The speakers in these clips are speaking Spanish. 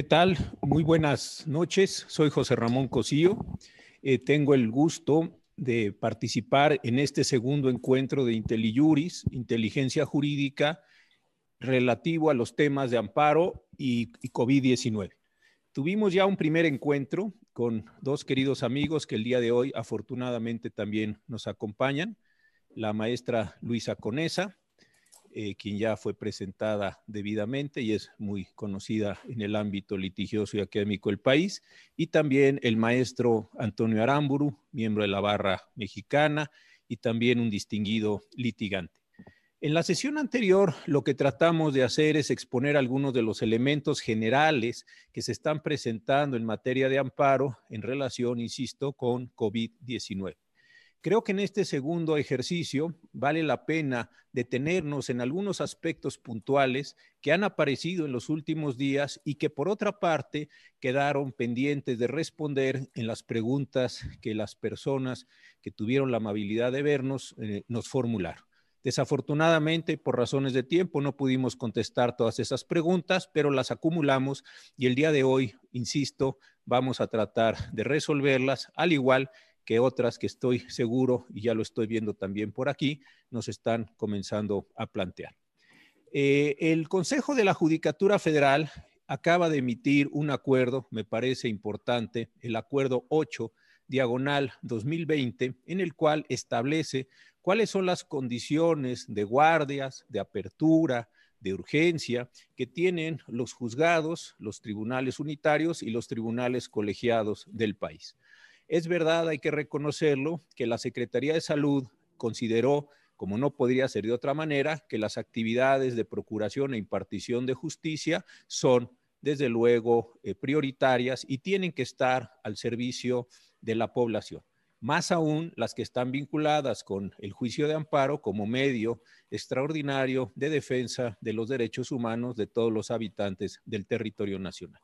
¿Qué tal? Muy buenas noches. Soy José Ramón Cosío. Eh, tengo el gusto de participar en este segundo encuentro de IntelliJuris, inteligencia jurídica, relativo a los temas de amparo y, y COVID-19. Tuvimos ya un primer encuentro con dos queridos amigos que el día de hoy afortunadamente también nos acompañan, la maestra Luisa Conesa eh, quien ya fue presentada debidamente y es muy conocida en el ámbito litigioso y académico del país, y también el maestro Antonio Aramburu, miembro de la barra mexicana y también un distinguido litigante. En la sesión anterior, lo que tratamos de hacer es exponer algunos de los elementos generales que se están presentando en materia de amparo en relación, insisto, con COVID-19. Creo que en este segundo ejercicio vale la pena detenernos en algunos aspectos puntuales que han aparecido en los últimos días y que por otra parte quedaron pendientes de responder en las preguntas que las personas que tuvieron la amabilidad de vernos eh, nos formularon. Desafortunadamente, por razones de tiempo, no pudimos contestar todas esas preguntas, pero las acumulamos y el día de hoy, insisto, vamos a tratar de resolverlas, al igual que otras que estoy seguro, y ya lo estoy viendo también por aquí, nos están comenzando a plantear. Eh, el Consejo de la Judicatura Federal acaba de emitir un acuerdo, me parece importante, el acuerdo 8, diagonal 2020, en el cual establece cuáles son las condiciones de guardias, de apertura, de urgencia que tienen los juzgados, los tribunales unitarios y los tribunales colegiados del país. Es verdad, hay que reconocerlo, que la Secretaría de Salud consideró, como no podría ser de otra manera, que las actividades de procuración e impartición de justicia son, desde luego, eh, prioritarias y tienen que estar al servicio de la población. Más aún las que están vinculadas con el juicio de amparo como medio extraordinario de defensa de los derechos humanos de todos los habitantes del territorio nacional.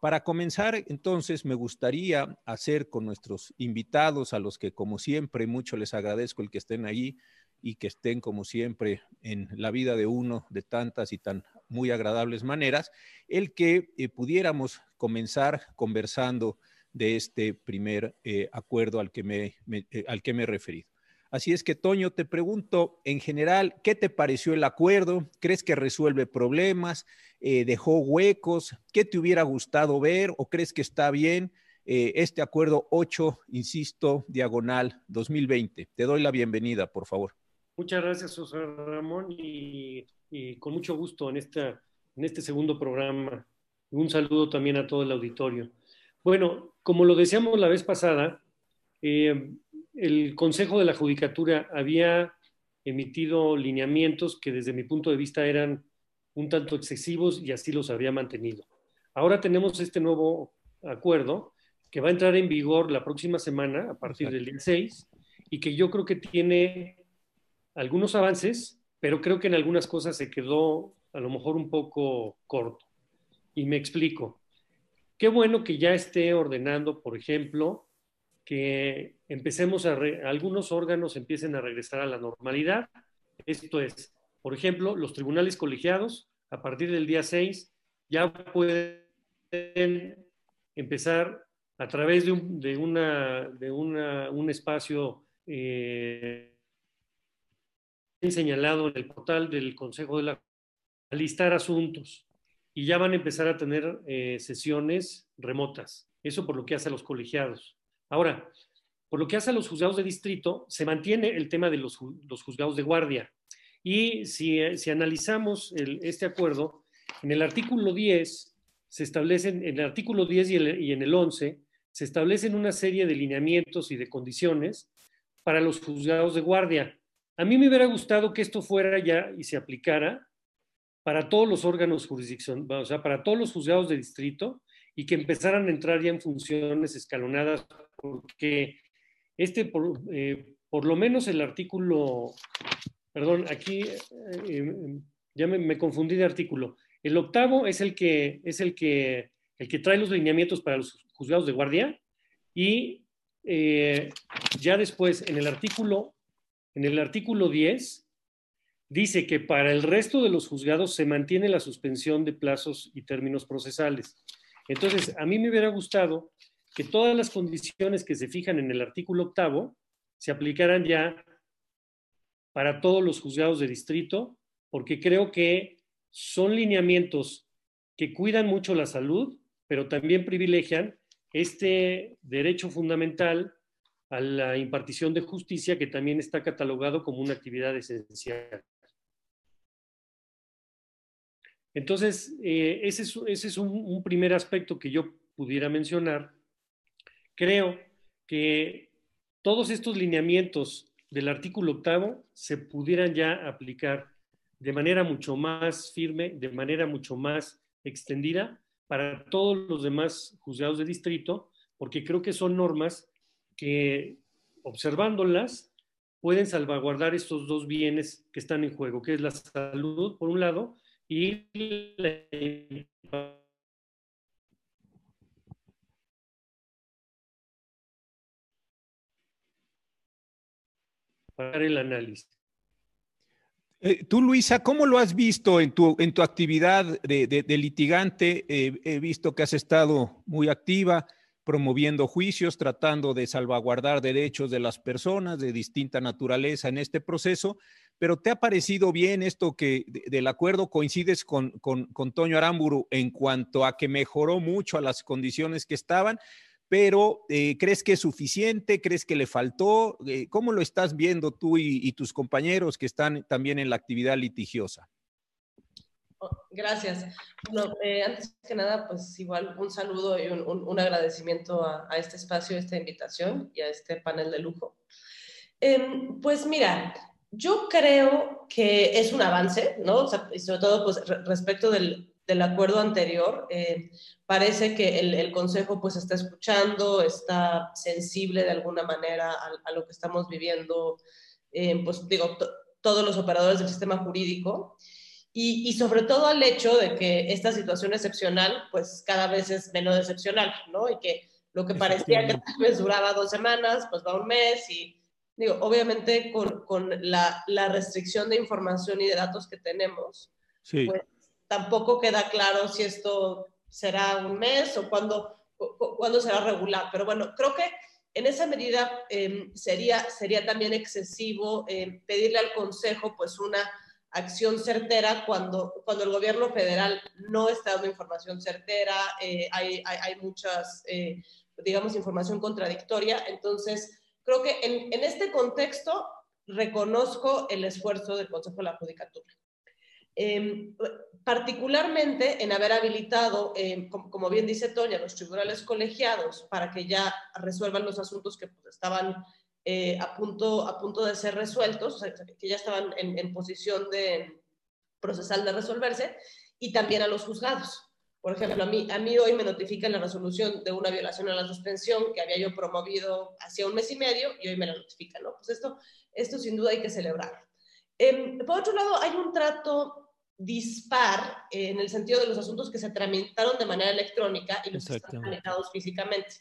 Para comenzar, entonces, me gustaría hacer con nuestros invitados, a los que como siempre mucho les agradezco el que estén ahí y que estén como siempre en la vida de uno de tantas y tan muy agradables maneras, el que eh, pudiéramos comenzar conversando de este primer eh, acuerdo al que me, eh, al que me he referido. Así es que, Toño, te pregunto, en general, ¿qué te pareció el acuerdo? ¿Crees que resuelve problemas? Eh, ¿Dejó huecos? ¿Qué te hubiera gustado ver o crees que está bien eh, este acuerdo 8, insisto, diagonal 2020? Te doy la bienvenida, por favor. Muchas gracias, José Ramón, y, con mucho gusto en, en este segundo programa. Un saludo también a todo el auditorio. Bueno, como lo decíamos la vez pasada, eh, el Consejo de la Judicatura había emitido lineamientos que desde mi punto de vista eran un tanto excesivos y así los había mantenido. Ahora tenemos este nuevo acuerdo que va a entrar en vigor la próxima semana a partir del día 6 y que yo creo que tiene algunos avances, pero creo que en algunas cosas se quedó a lo mejor un poco corto. Y me explico. Qué bueno que ya esté ordenando, por ejemplo, que empecemos a, algunos órganos empiecen a regresar a la normalidad. Esto es, por ejemplo, los tribunales colegiados, a partir del día 6, ya pueden empezar a través de un, de una, de una, un espacio eh, señalado en el portal del Consejo de la a listar asuntos y ya van a empezar a tener eh, sesiones remotas. Eso por lo que hace a los colegiados. Ahora, por lo que hace a los juzgados de distrito, se mantiene el tema de los, juzgados de guardia. Y si, analizamos este acuerdo, en el artículo 10 se establecen, en el artículo 10 y, y en el 11, se establecen una serie de lineamientos y de condiciones para los juzgados de guardia. A mí me hubiera gustado que esto fuera ya y se aplicara para todos los órganos jurisdicción, o sea, para todos los juzgados de distrito y que empezaran a entrar ya en funciones escalonadas porque este, por, eh, por lo menos el artículo, perdón, aquí eh, eh, ya me, confundí de artículo. El octavo es el que, es el que, el que trae los lineamientos para los juzgados de guardia y ya después en el artículo, en el artículo 10 dice que para el resto de los juzgados se mantiene la suspensión de plazos y términos procesales. Entonces, a mí me hubiera gustado que todas las condiciones que se fijan en el artículo octavo se aplicaran ya para todos los juzgados de distrito, porque creo que son lineamientos que cuidan mucho la salud, pero también privilegian este derecho fundamental a la impartición de justicia que también está catalogado como una actividad esencial. Entonces, eh, ese es, un, primer aspecto que yo pudiera mencionar. Creo que todos estos lineamientos del artículo octavo se pudieran ya aplicar de manera mucho más firme, de manera mucho más extendida para todos los demás juzgados de distrito, porque creo que son normas que, observándolas, pueden salvaguardar estos dos bienes que están en juego, que es la salud, por un lado, y para el análisis. Eh, tú, Luisa, ¿cómo lo has visto en tu, en tu actividad de, litigante? Eh, he visto que has estado muy activa promoviendo juicios, tratando de salvaguardar derechos de las personas de distinta naturaleza en este proceso, pero ¿te ha parecido bien esto que del acuerdo coincides con, con, Toño Aramburu en cuanto a que mejoró mucho a las condiciones que estaban? pero eh, ¿crees que es suficiente? ¿Crees que le faltó? Eh, ¿Cómo lo estás viendo tú y, tus compañeros que están también en la actividad litigiosa? Oh, gracias. Bueno, eh, antes que nada, pues igual un saludo y un, agradecimiento a, este espacio, a esta invitación y a este panel de lujo. Em, pues mira, yo creo que es un avance, ¿no? y sobre todo pues, respecto del, del, acuerdo anterior, eh, parece que el, el, Consejo pues está escuchando, está sensible de alguna manera a, lo que estamos viviendo, eh, pues digo, todos los operadores del sistema jurídico. Y, y, sobre todo al hecho de que esta situación excepcional, pues cada vez es menos excepcional, ¿no? Y que lo que parecía que tal vez duraba dos semanas, pues va un mes y, digo, obviamente con, con la, la, restricción de información y de datos que tenemos, pues tampoco queda claro si esto será un mes o cuándo, cuándo será regular. Pero bueno, creo que en esa medida em, sería, sería también excesivo em, pedirle al Consejo pues una acción certera cuando, cuando el gobierno federal no está dando información certera, eh, hay, hay, hay, muchas, eh, digamos, información contradictoria. Entonces, creo que en, este contexto reconozco el esfuerzo del Consejo de la Judicatura. Eh, particularmente en haber habilitado, eh, como, bien dice Toña, los tribunales colegiados para que ya resuelvan los asuntos que pues, estaban eh, a, punto, de ser resueltos, que ya estaban en, en, posición de procesal de resolverse, y también a los juzgados. Por ejemplo, a mí, a mí hoy me notifican la resolución de una violación a la suspensión que había yo promovido hacía un mes y medio y hoy me la notifican, ¿no? Pues esto, esto sin duda hay que celebrar. Eh, por otro lado, hay un trato dispar en el sentido de los asuntos que se tramitaron de manera electrónica y los que están tramitados físicamente.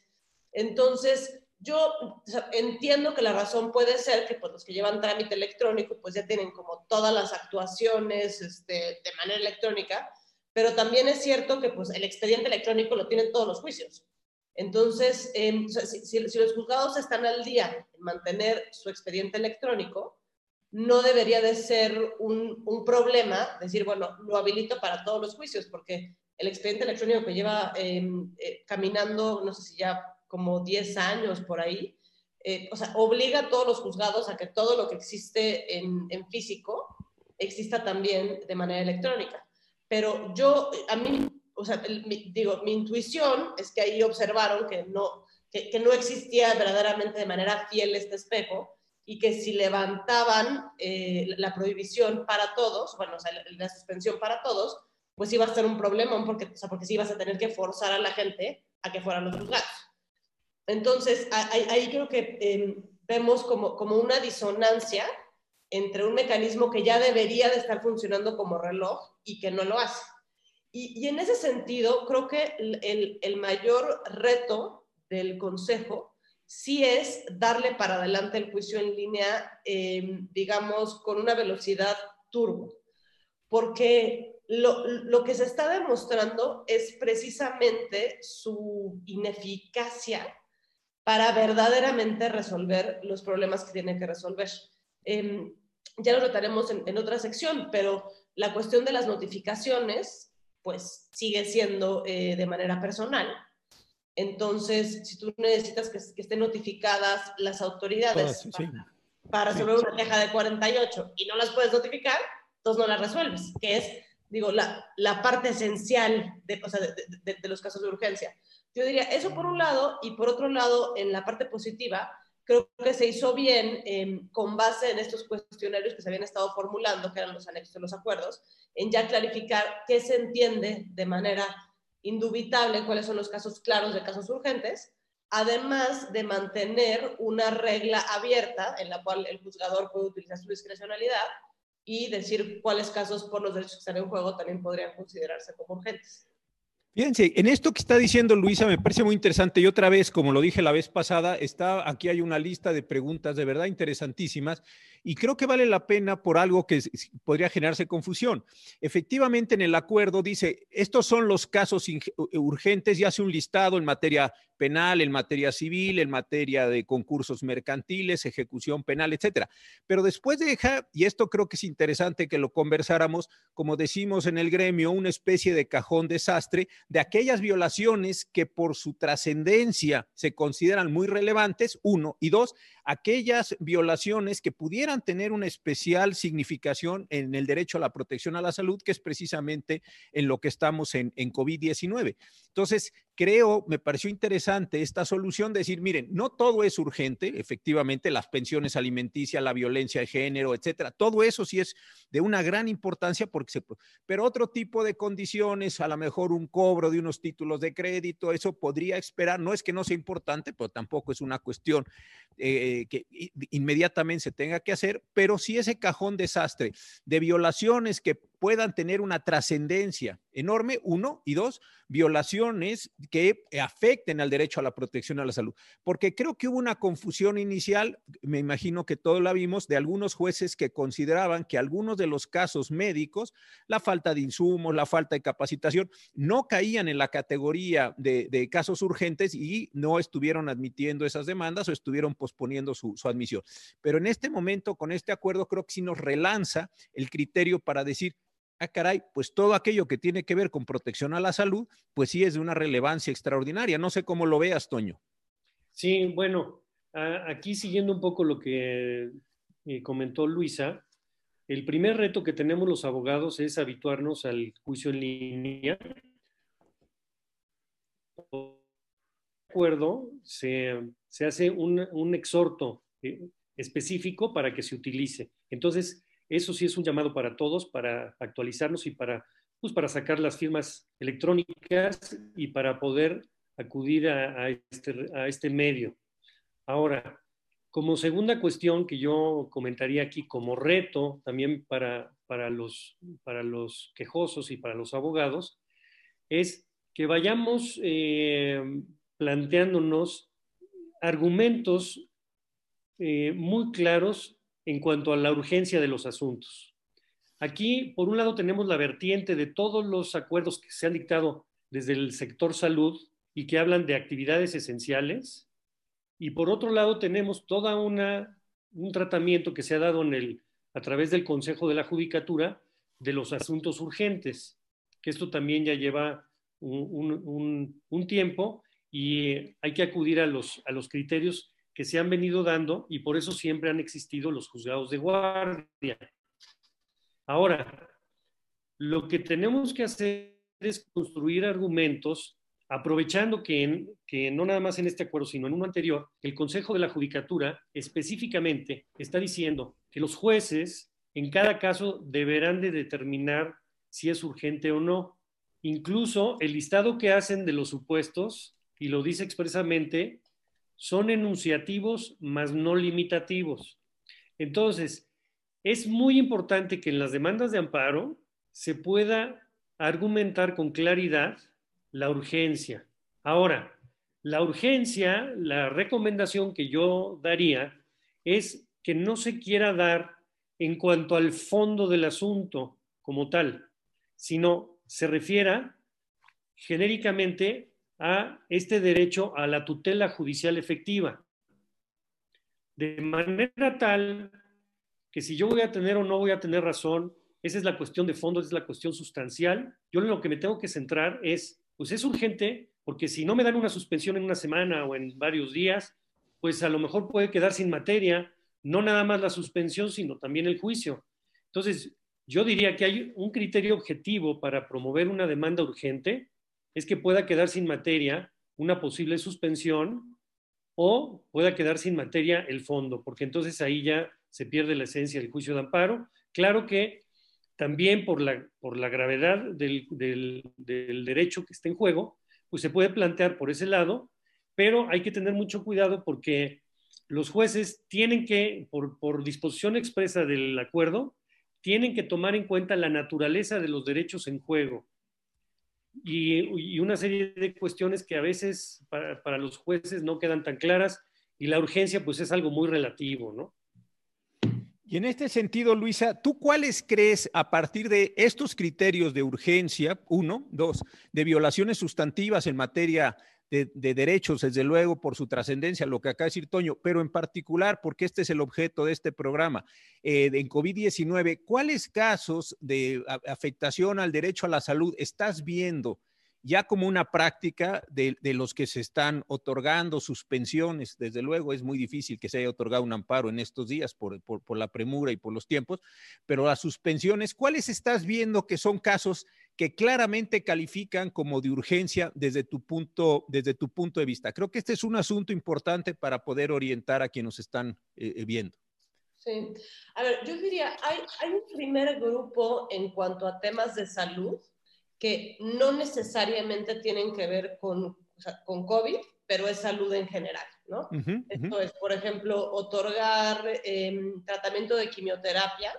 Entonces, yo entiendo que la razón puede ser que pues, los que llevan trámite electrónico pues ya tienen como todas las actuaciones este, de manera electrónica, pero también es cierto que pues el expediente electrónico lo tienen todos los juicios. Entonces, em, si, si, los juzgados están al día en mantener su expediente electrónico, no debería de ser un, problema decir, bueno, lo habilito para todos los juicios, porque el expediente electrónico que lleva em, eh, caminando, no sé si ya como 10 años por ahí, eh, o sea, obliga a todos los juzgados a que todo lo que existe en, físico exista también de manera electrónica. Pero yo, a mí, o sea, digo, mi intuición es que ahí observaron que no, que no existía verdaderamente de manera fiel este espejo, y que si levantaban eh, la prohibición para todos, bueno, o sea, la, suspensión para todos, pues iba a ser un problema, porque, o sea, porque sí ibas a tener que forzar a la gente a que fueran los juzgados. Entonces, ahí, creo que em, vemos como, como una disonancia entre un mecanismo que ya debería de estar funcionando como reloj y que no lo hace. Y, en ese sentido, creo que el, mayor reto del Consejo sí es darle para adelante el juicio en línea, em, digamos, con una velocidad turbo, porque lo, lo, que se está demostrando es precisamente su ineficacia para verdaderamente resolver los problemas que tiene que resolver. Eh, ya lo trataremos en, en, otra sección, pero la cuestión de las notificaciones, pues sigue siendo eh, de manera personal. Entonces, si tú necesitas que, que estén notificadas las autoridades Ah, sí. para resolver una queja de 48 y no las puedes notificar, entonces no las resuelves, que es, digo, la, la parte esencial de, o sea, de, de, de, los casos de urgencia. Yo diría eso por un lado y por otro lado, en la parte positiva, creo que se hizo bien eh, con base en estos cuestionarios que se habían estado formulando, que eran los anexos de los acuerdos, en ya clarificar qué se entiende de manera indubitable, cuáles son los casos claros de casos urgentes, además de mantener una regla abierta en la cual el juzgador puede utilizar su discrecionalidad y decir cuáles casos por los derechos que están en juego también podrían considerarse como urgentes. Fíjense, en esto que está diciendo Luisa me parece muy interesante y otra vez, como lo dije la vez pasada, está aquí hay una lista de preguntas de verdad interesantísimas y creo que vale la pena por algo que podría generarse confusión. Efectivamente, en el acuerdo dice, estos son los casos urgentes y hace un listado en materia penal, en materia civil, en materia de concursos mercantiles, ejecución penal, etcétera. Pero después deja, y esto creo que es interesante que lo conversáramos, como decimos en el gremio, una especie de cajón desastre de aquellas violaciones que por su trascendencia se consideran muy relevantes, uno, y dos, aquellas violaciones que pudieran tener una especial significación en el derecho a la protección a la salud, que es precisamente en lo que estamos en, en COVID-19. Entonces, creo, me pareció interesante esta solución de decir, miren, no todo es urgente, efectivamente, las pensiones alimenticias, la violencia de género, etcétera, todo eso sí es de una gran importancia, porque se, pero otro tipo de condiciones, a lo mejor un cobro de unos títulos de crédito, eso podría esperar, no es que no sea importante, pero tampoco es una cuestión eh, que inmediatamente se tenga que hacer, pero sí ese cajón desastre de violaciones que puedan tener una trascendencia enorme, uno, y dos, violaciones que afecten al derecho a la protección a la salud. Porque creo que hubo una confusión inicial, me imagino que todos la vimos, de algunos jueces que consideraban que algunos de los casos médicos, la falta de insumos, la falta de capacitación, no caían en la categoría de, casos urgentes y no estuvieron admitiendo esas demandas o estuvieron posponiendo su admisión. Pero en este momento, con este acuerdo, creo que sí nos relanza el criterio para decir, ah, caray, pues todo aquello que tiene que ver con protección a la salud, pues sí es de una relevancia extraordinaria. No sé cómo lo veas, Toño. Sí, bueno, aquí siguiendo un poco lo que eh, comentó Luisa, el primer reto que tenemos los abogados es habituarnos al juicio en línea. De acuerdo, se, se hace un, un exhorto eh, específico para que se utilice. Entonces, eso sí es un llamado para todos, para actualizarnos y para, pues, para sacar las firmas electrónicas y para poder acudir este, a este medio. Ahora, como segunda cuestión que yo comentaría aquí como reto también para, para, los, para los quejosos y para los abogados, es que vayamos eh, planteándonos argumentos eh, muy claros en cuanto a la urgencia de los asuntos. Aquí, por un lado, tenemos la vertiente de todos los acuerdos que se han dictado desde el sector salud y que hablan de actividades esenciales. Y por otro lado, tenemos toda una un tratamiento que se ha dado en el, a través del Consejo de la Judicatura de los asuntos urgentes, que esto también ya lleva un, un, un tiempo y hay que acudir a los, a los criterios que se han venido dando y por eso siempre han existido los juzgados de guardia. Ahora, lo que tenemos que hacer es construir argumentos aprovechando que, en, que, no nada más en este acuerdo, sino en uno anterior, el Consejo de la Judicatura específicamente está diciendo que los jueces en cada caso deberán de determinar si es urgente o no. Incluso el listado que hacen de los supuestos, y lo dice expresamente, son enunciativos más no limitativos. Entonces, es muy importante que en las demandas de amparo se pueda argumentar con claridad la urgencia. Ahora, la urgencia, la recomendación que yo daría es que no se quiera dar en cuanto al fondo del asunto como tal, sino se refiera genéricamente a este derecho a la tutela judicial efectiva. De manera tal que si yo voy a tener o no voy a tener razón, esa es la cuestión de fondo, esa es la cuestión sustancial. Yo en lo que me tengo que centrar es, pues es urgente, porque si no me dan una suspensión en una semana o en varios días, pues a lo mejor puede quedar sin materia, no nada más la suspensión, sino también el juicio. Entonces, yo diría que hay un criterio objetivo para promover una demanda urgente, es que pueda quedar sin materia una posible suspensión o pueda quedar sin materia el fondo, porque entonces ahí ya se pierde la esencia del juicio de amparo. Claro que también por la, por la gravedad del, del, derecho que está en juego, pues se puede plantear por ese lado, pero hay que tener mucho cuidado porque los jueces tienen que, por, por, disposición expresa del acuerdo, tienen que tomar en cuenta la naturaleza de los derechos en juego y, una serie de cuestiones que a veces para, para, los jueces no quedan tan claras y la urgencia pues es algo muy relativo, ¿no? Y en este sentido, Luisa, ¿tú cuáles crees a partir de estos criterios de urgencia, uno, dos, de violaciones sustantivas en materia de, de derechos, desde luego, por su trascendencia, lo que acaba de decir Toño, pero en particular, porque este es el objeto de este programa, eh, en COVID-19, ¿cuáles casos de afectación al derecho a la salud estás viendo? ya como una práctica de, los que se están otorgando suspensiones. Desde luego es muy difícil que se haya otorgado un amparo en estos días por, por, la premura y por los tiempos, pero las suspensiones, ¿cuáles estás viendo que son casos que claramente califican como de urgencia desde tu punto, desde tu punto de vista? Creo que este es un asunto importante para poder orientar a quienes nos están eh, viendo. Sí, a ver, yo diría, hay, hay un primer grupo en cuanto a temas de salud que no necesariamente tienen que ver con, o sea, con COVID, pero es salud en general, ¿no? Uh -huh, Esto uh -huh. es, por ejemplo, otorgar eh, tratamiento de quimioterapia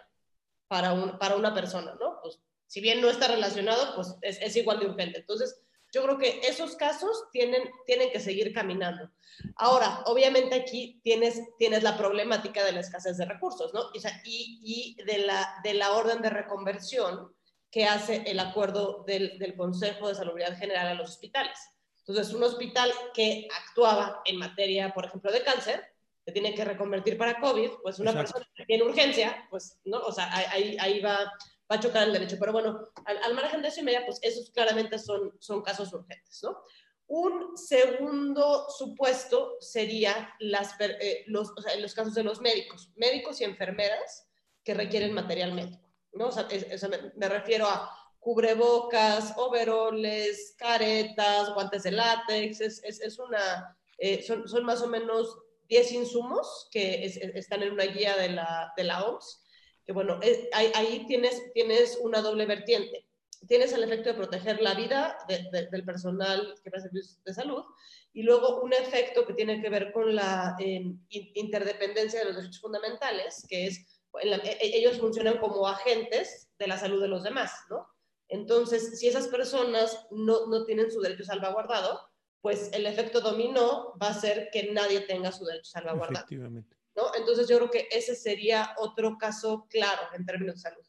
para, un, para una persona, ¿no? Pues, si bien no está relacionado, pues es, es, igual de urgente. Entonces, yo creo que esos casos tienen, tienen que seguir caminando. Ahora, obviamente aquí tienes, tienes la problemática de la escasez de recursos, ¿no? Y, y de, la, de la orden de reconversión, que hace el acuerdo del, del, Consejo de Salubridad General a los hospitales. Entonces, un hospital que actuaba en materia, por ejemplo, de cáncer, se tiene que reconvertir para COVID, pues una Exacto. persona que tiene urgencia, pues, ¿no? O sea, ahí, ahí va, va a chocar el derecho. Pero bueno, al, al margen de eso y media, pues esos claramente son, son casos urgentes, ¿no? Un segundo supuesto sería las, eh, los, o sea, los casos de los médicos, médicos y enfermeras que requieren material médico. ¿no? O sea, es, es, me, me, refiero a cubrebocas, overoles, caretas, guantes de látex, es, es una, eh, son, son, más o menos 10 insumos que están en una guía de la, de la OMS, que bueno, ahí, ahí, tienes, tienes una doble vertiente. Tienes el efecto de proteger la vida de, de, del personal que presta servicios de salud y luego un efecto que tiene que ver con la eh, interdependencia de los derechos fundamentales, que es la, e, ellos funcionan como agentes de la salud de los demás, ¿no? Entonces, si esas personas no, no tienen su derecho salvaguardado, pues el efecto dominó va a ser que nadie tenga su derecho salvaguardado. Efectivamente. ¿No? Entonces, yo creo que ese sería otro caso claro en términos de salud.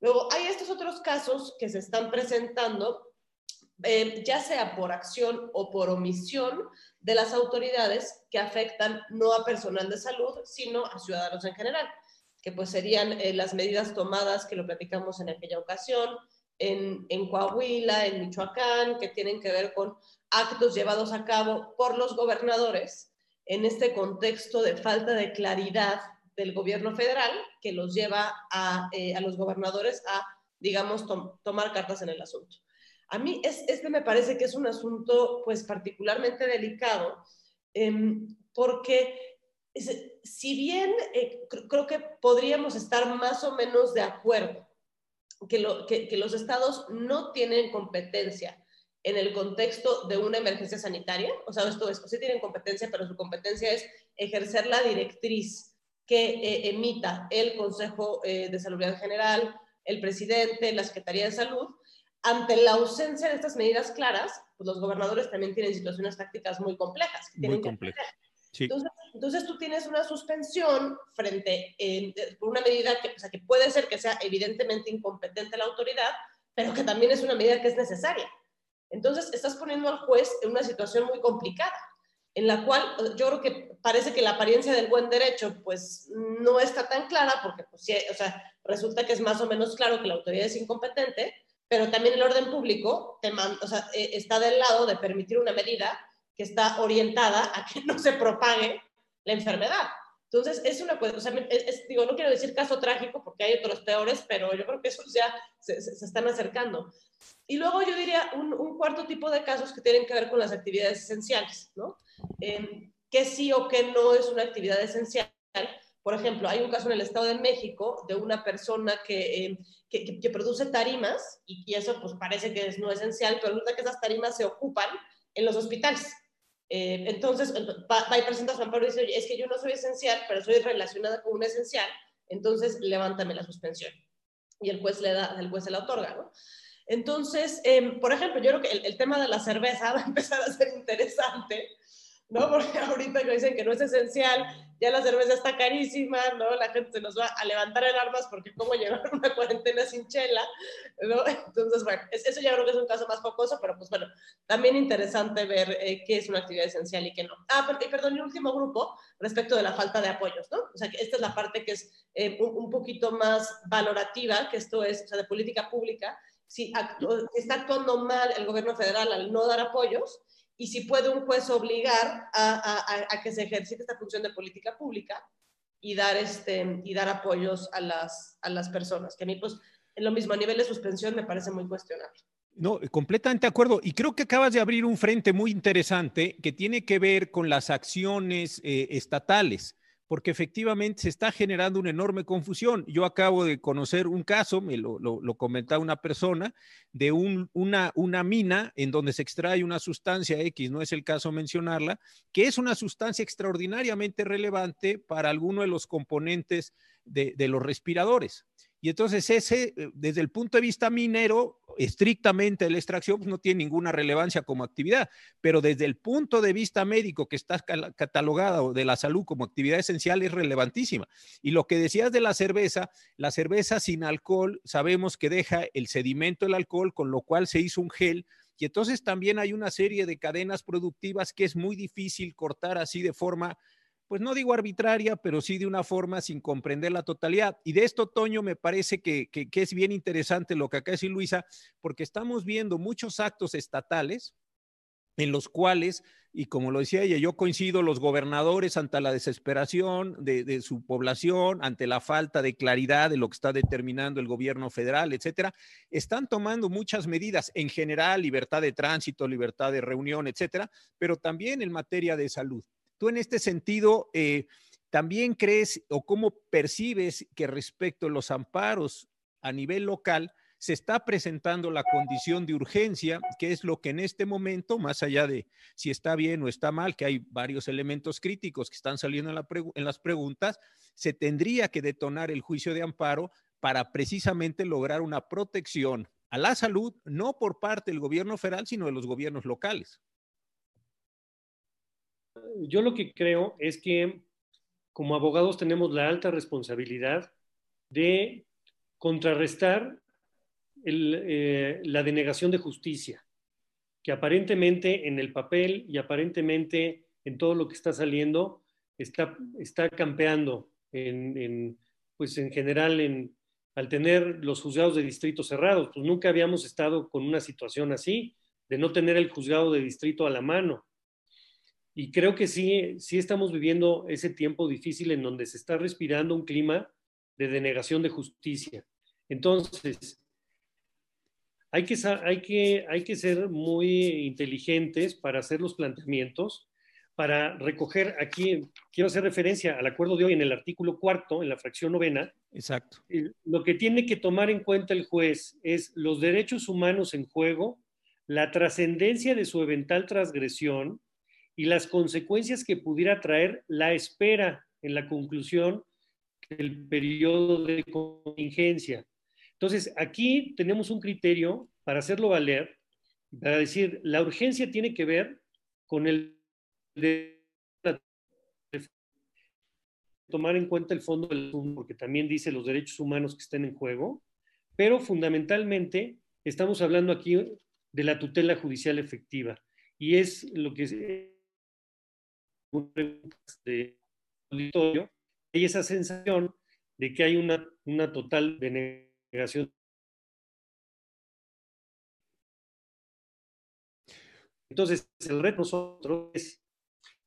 Luego, hay estos otros casos que se están presentando, eh, ya sea por acción o por omisión de las autoridades que afectan no a personal de salud, sino a ciudadanos en general que pues serían eh, las medidas tomadas que lo platicamos en aquella ocasión, en, en, Coahuila, en Michoacán, que tienen que ver con actos llevados a cabo por los gobernadores en este contexto de falta de claridad del gobierno federal que los lleva a, eh, a los gobernadores a, digamos, tom tomar cartas en el asunto. A mí es, este me parece que es un asunto pues particularmente delicado eh, porque si bien eh, creo que podríamos estar más o menos de acuerdo que, lo, que, los estados no tienen competencia en el contexto de una emergencia sanitaria, o sea, esto es, sí tienen competencia, pero su competencia es ejercer la directriz que eh, emita el Consejo eh, de Salud General, el presidente, la Secretaría de Salud, ante la ausencia de estas medidas claras, pues los gobernadores también tienen situaciones tácticas muy complejas. Que muy complejas. Entonces, tú tienes una suspensión frente a una medida que, o sea, que puede ser que sea evidentemente incompetente la autoridad, pero que también es una medida que es necesaria. Entonces, estás poniendo al juez en una situación muy complicada, en la cual yo creo que parece que la apariencia del buen derecho, pues, no está tan clara, porque, pues, o sea, resulta que es más o menos claro que la autoridad es incompetente, pero también el orden público eh, está del lado de permitir una medida que está orientada a que no se propague la enfermedad. Entonces, es una cosa, o sea, digo, no quiero decir caso trágico porque hay otros peores, pero yo creo que esos ya se, se, están acercando. Y luego yo diría un, un, cuarto tipo de casos que tienen que ver con las actividades esenciales, ¿no? Eh, que sí o que no es una actividad esencial. Por ejemplo, hay un caso en el Estado de México de una persona que, eh, que, que, produce tarimas y, y, eso pues parece que es no esencial, pero resulta que esas tarimas se ocupan en los hospitales. Eh, entonces, va, y presenta su amparo y dice, oye, es que yo no soy esencial, pero soy relacionada con un esencial, entonces levántame la suspensión. Y el juez le da, el juez se la otorga, ¿no? Entonces, eh, por ejemplo, yo creo que el, el, tema de la cerveza va a empezar a ser interesante, ¿no? Porque ahorita que dicen que no es esencial, ya la cerveza está carísima, ¿no? La gente se nos va a levantar el armas porque cómo llevar una cuarentena sin chela, ¿no? Entonces, bueno, eso ya creo que es un caso más focoso, pero pues bueno, también interesante ver eh, qué es una actividad esencial y qué no. Ah, pero, perdón, y último grupo, respecto de la falta de apoyos, ¿no? O sea, que esta es la parte que es eh, un, poquito más valorativa, que esto es, o sea, de política pública, si está actuando mal el gobierno federal al no dar apoyos, y si puede un juez obligar a, a, a, que se ejercite esta función de política pública y dar, este, y dar apoyos a las, a las personas, que a mí pues en lo mismo a nivel de suspensión me parece muy cuestionable. No, completamente de acuerdo. Y creo que acabas de abrir un frente muy interesante que tiene que ver con las acciones eh, estatales porque efectivamente se está generando una enorme confusión. Yo acabo de conocer un caso, me lo, comentaba una persona, de un, una, mina en donde se extrae una sustancia X, no es el caso mencionarla, que es una sustancia extraordinariamente relevante para alguno de los componentes de los respiradores. Y entonces ese, eh, desde el punto de vista minero, estrictamente la extracción, pues no tiene ninguna relevancia como actividad, pero desde el punto de vista médico que está catalogada de la salud como actividad esencial es relevantísima. Y lo que decías de la cerveza, la cerveza sin alcohol sabemos que deja el sedimento del alcohol, con lo cual se hizo un gel. Y entonces también hay una serie de cadenas productivas que es muy difícil cortar así de forma pues no digo arbitraria, pero sí de una forma sin comprender la totalidad. Y de esto, Toño, me parece que, que, es bien interesante lo que acá dice Luisa, porque estamos viendo muchos actos estatales en los cuales, y como lo decía ella, yo coincido, los gobernadores ante la desesperación de, de, su población, ante la falta de claridad de lo que está determinando el gobierno federal, etcétera, están tomando muchas medidas en general, libertad de tránsito, libertad de reunión, etcétera, pero también en materia de salud. Tú en este sentido, eh, ¿también crees o cómo percibes que respecto a los amparos a nivel local se está presentando la condición de urgencia, que es lo que en este momento, más allá de si está bien o está mal, que hay varios elementos críticos que están saliendo en, la en las preguntas, se tendría que detonar el juicio de amparo para precisamente lograr una protección a la salud, no por parte del gobierno federal, sino de los gobiernos locales yo lo que creo es que como abogados tenemos la alta responsabilidad de contrarrestar eh, la denegación de justicia, que aparentemente en el papel y aparentemente en todo lo que está saliendo está, está campeando en, en, pues en general en, al tener los juzgados de distrito cerrados. Pues nunca habíamos estado con una situación así, de no tener el juzgado de distrito a la mano y creo que sí, sí estamos viviendo ese tiempo difícil en donde se está respirando un clima de denegación de justicia. Entonces, hay que, hay que, hay que ser muy inteligentes para hacer los planteamientos, para recoger aquí, quiero hacer referencia al acuerdo de hoy en el artículo cuarto, en la fracción novena. Exacto. Lo que tiene que tomar en cuenta el juez es los derechos humanos en juego, la trascendencia de su eventual transgresión, y las consecuencias que pudiera traer la espera en la conclusión del periodo de contingencia. Entonces, aquí tenemos un criterio para hacerlo valer, para decir, la urgencia tiene que ver con el tomar en cuenta el fondo del porque también dice los derechos humanos que estén en juego, pero fundamentalmente estamos hablando aquí de la tutela judicial efectiva y es lo que es de auditorio, hay esa sensación de que hay una, una total denegación. Entonces, el reto nosotros es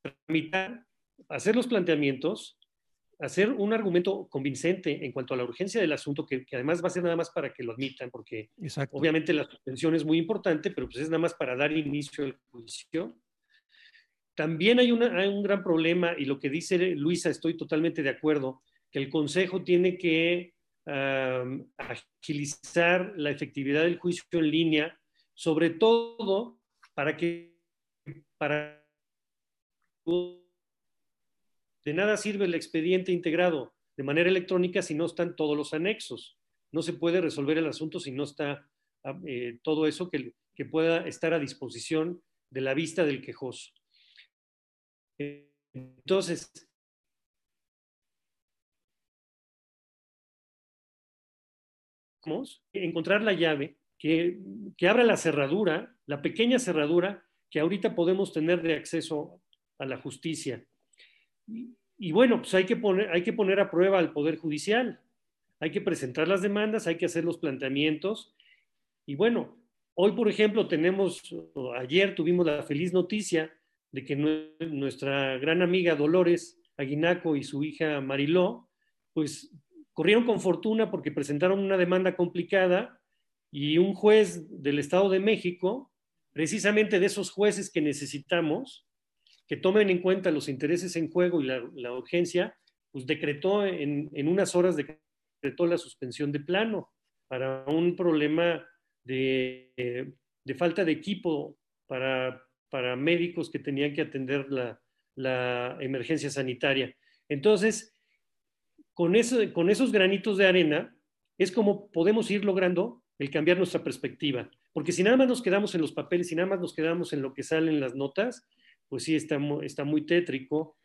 tramitar, hacer los planteamientos, hacer un argumento convincente en cuanto a la urgencia del asunto, que, además va a ser nada más para que lo admitan, porque obviamente la suspensión es muy importante, pero pues es nada más para dar inicio al juicio. También hay, un gran problema, y lo que dice Luisa, estoy totalmente de acuerdo, que el Consejo tiene que agilizar la efectividad del juicio en línea, sobre todo para que de nada sirve el expediente integrado de manera electrónica si no están todos los anexos. No se puede resolver el asunto si no está ah, eh, todo eso que, que, pueda estar a disposición de la vista del quejoso. Entonces, encontrar la llave que, que abra la cerradura, la pequeña cerradura que ahorita podemos tener de acceso a la justicia y, bueno, pues hay que, poner, hay que poner a prueba al Poder Judicial, hay que presentar las demandas, hay que hacer los planteamientos. Y bueno, hoy, por ejemplo, tenemos, ayer tuvimos la feliz noticia de que nuestra gran amiga Dolores Aguinaco y su hija Mariló, pues corrieron con fortuna porque presentaron una demanda complicada y un juez del Estado de México, precisamente de esos jueces que necesitamos, que tomen en cuenta los intereses en juego y la, urgencia, pues decretó en, unas horas, decretó la suspensión de plano para un problema de, falta de equipo para, para, médicos que tenían que atender la, emergencia sanitaria. Entonces, con, eso, con esos granitos de arena es como podemos ir logrando el cambiar nuestra perspectiva. Porque si nada más nos quedamos en los papeles, si nada más nos quedamos en lo que salen las notas, pues sí está, muy tétrico.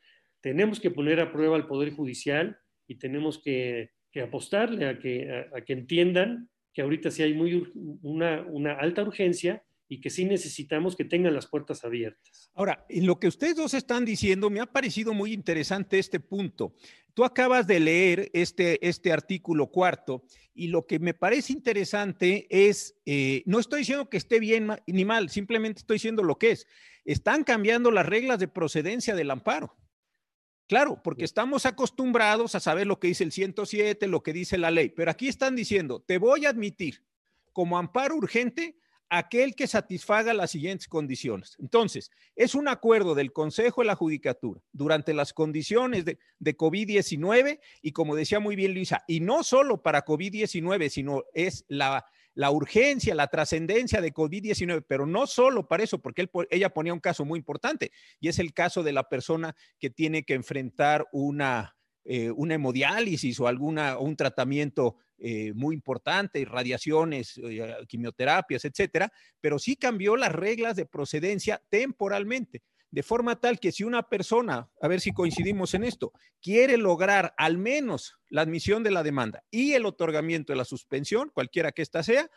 Tenemos que poner a prueba al Poder Judicial y tenemos que, apostarle a que, a, que entiendan que ahorita sí hay muy, una alta urgencia y que sí necesitamos que tengan las puertas abiertas. Ahora, en lo que ustedes dos están diciendo, me ha parecido muy interesante este punto. Tú acabas de leer este, este artículo cuarto y lo que me parece interesante es, eh, no estoy diciendo que esté bien ni mal, simplemente estoy diciendo lo que es. Están cambiando las reglas de procedencia del amparo. Claro, porque estamos acostumbrados a saber lo que dice el 107, lo que dice la ley, pero aquí están diciendo, te voy a admitir como amparo urgente aquel que satisfaga las siguientes condiciones. Entonces, es un acuerdo del Consejo de la Judicatura durante las condiciones de, COVID-19 y como decía muy bien Luisa, y no solo para COVID-19, sino es la, la urgencia, la trascendencia de COVID-19, pero no solo para eso, porque ella ponía un caso muy importante y es el caso de la persona que tiene que enfrentar una, eh, hemodiálisis o alguna, un tratamiento eh, muy importante, radiaciones, eh, quimioterapias, etcétera, pero sí cambió las reglas de procedencia temporalmente, de forma tal que si una persona, a ver si coincidimos en esto, quiere lograr al menos la admisión de la demanda y el otorgamiento de la suspensión, cualquiera que ésta sea,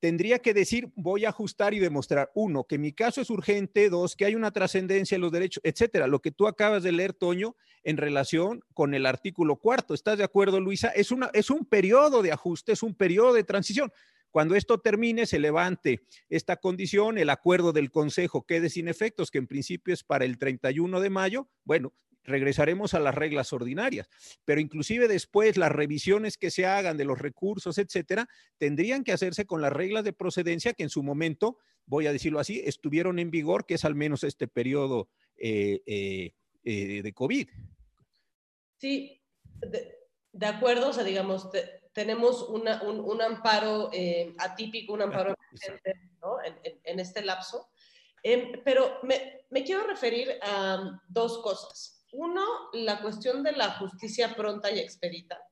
tendría que decir, voy a ajustar y demostrar, uno, que mi caso es urgente, dos, que hay una trascendencia en los derechos, etcétera. Lo que tú acabas de leer, Toño, en relación con el artículo cuarto. ¿Estás de acuerdo, Luisa? Es, una, es un periodo de ajuste, es un periodo de transición. Cuando esto termine, se levante esta condición, el acuerdo del Consejo quede sin efectos, que en principio es para el 31 de mayo. Bueno, regresaremos a las reglas ordinarias, pero inclusive después las revisiones que se hagan de los recursos, etcétera, tendrían que hacerse con las reglas de procedencia que en su momento, voy a decirlo así, estuvieron en vigor, que es al menos este periodo eh, eh, eh, de COVID. Sí, de, acuerdo, o sea, digamos, tenemos un, amparo atípico, un amparo ¿no? en, este lapso. Em, pero me, me, quiero referir a dos cosas. Uno, la cuestión de la justicia pronta y expedita.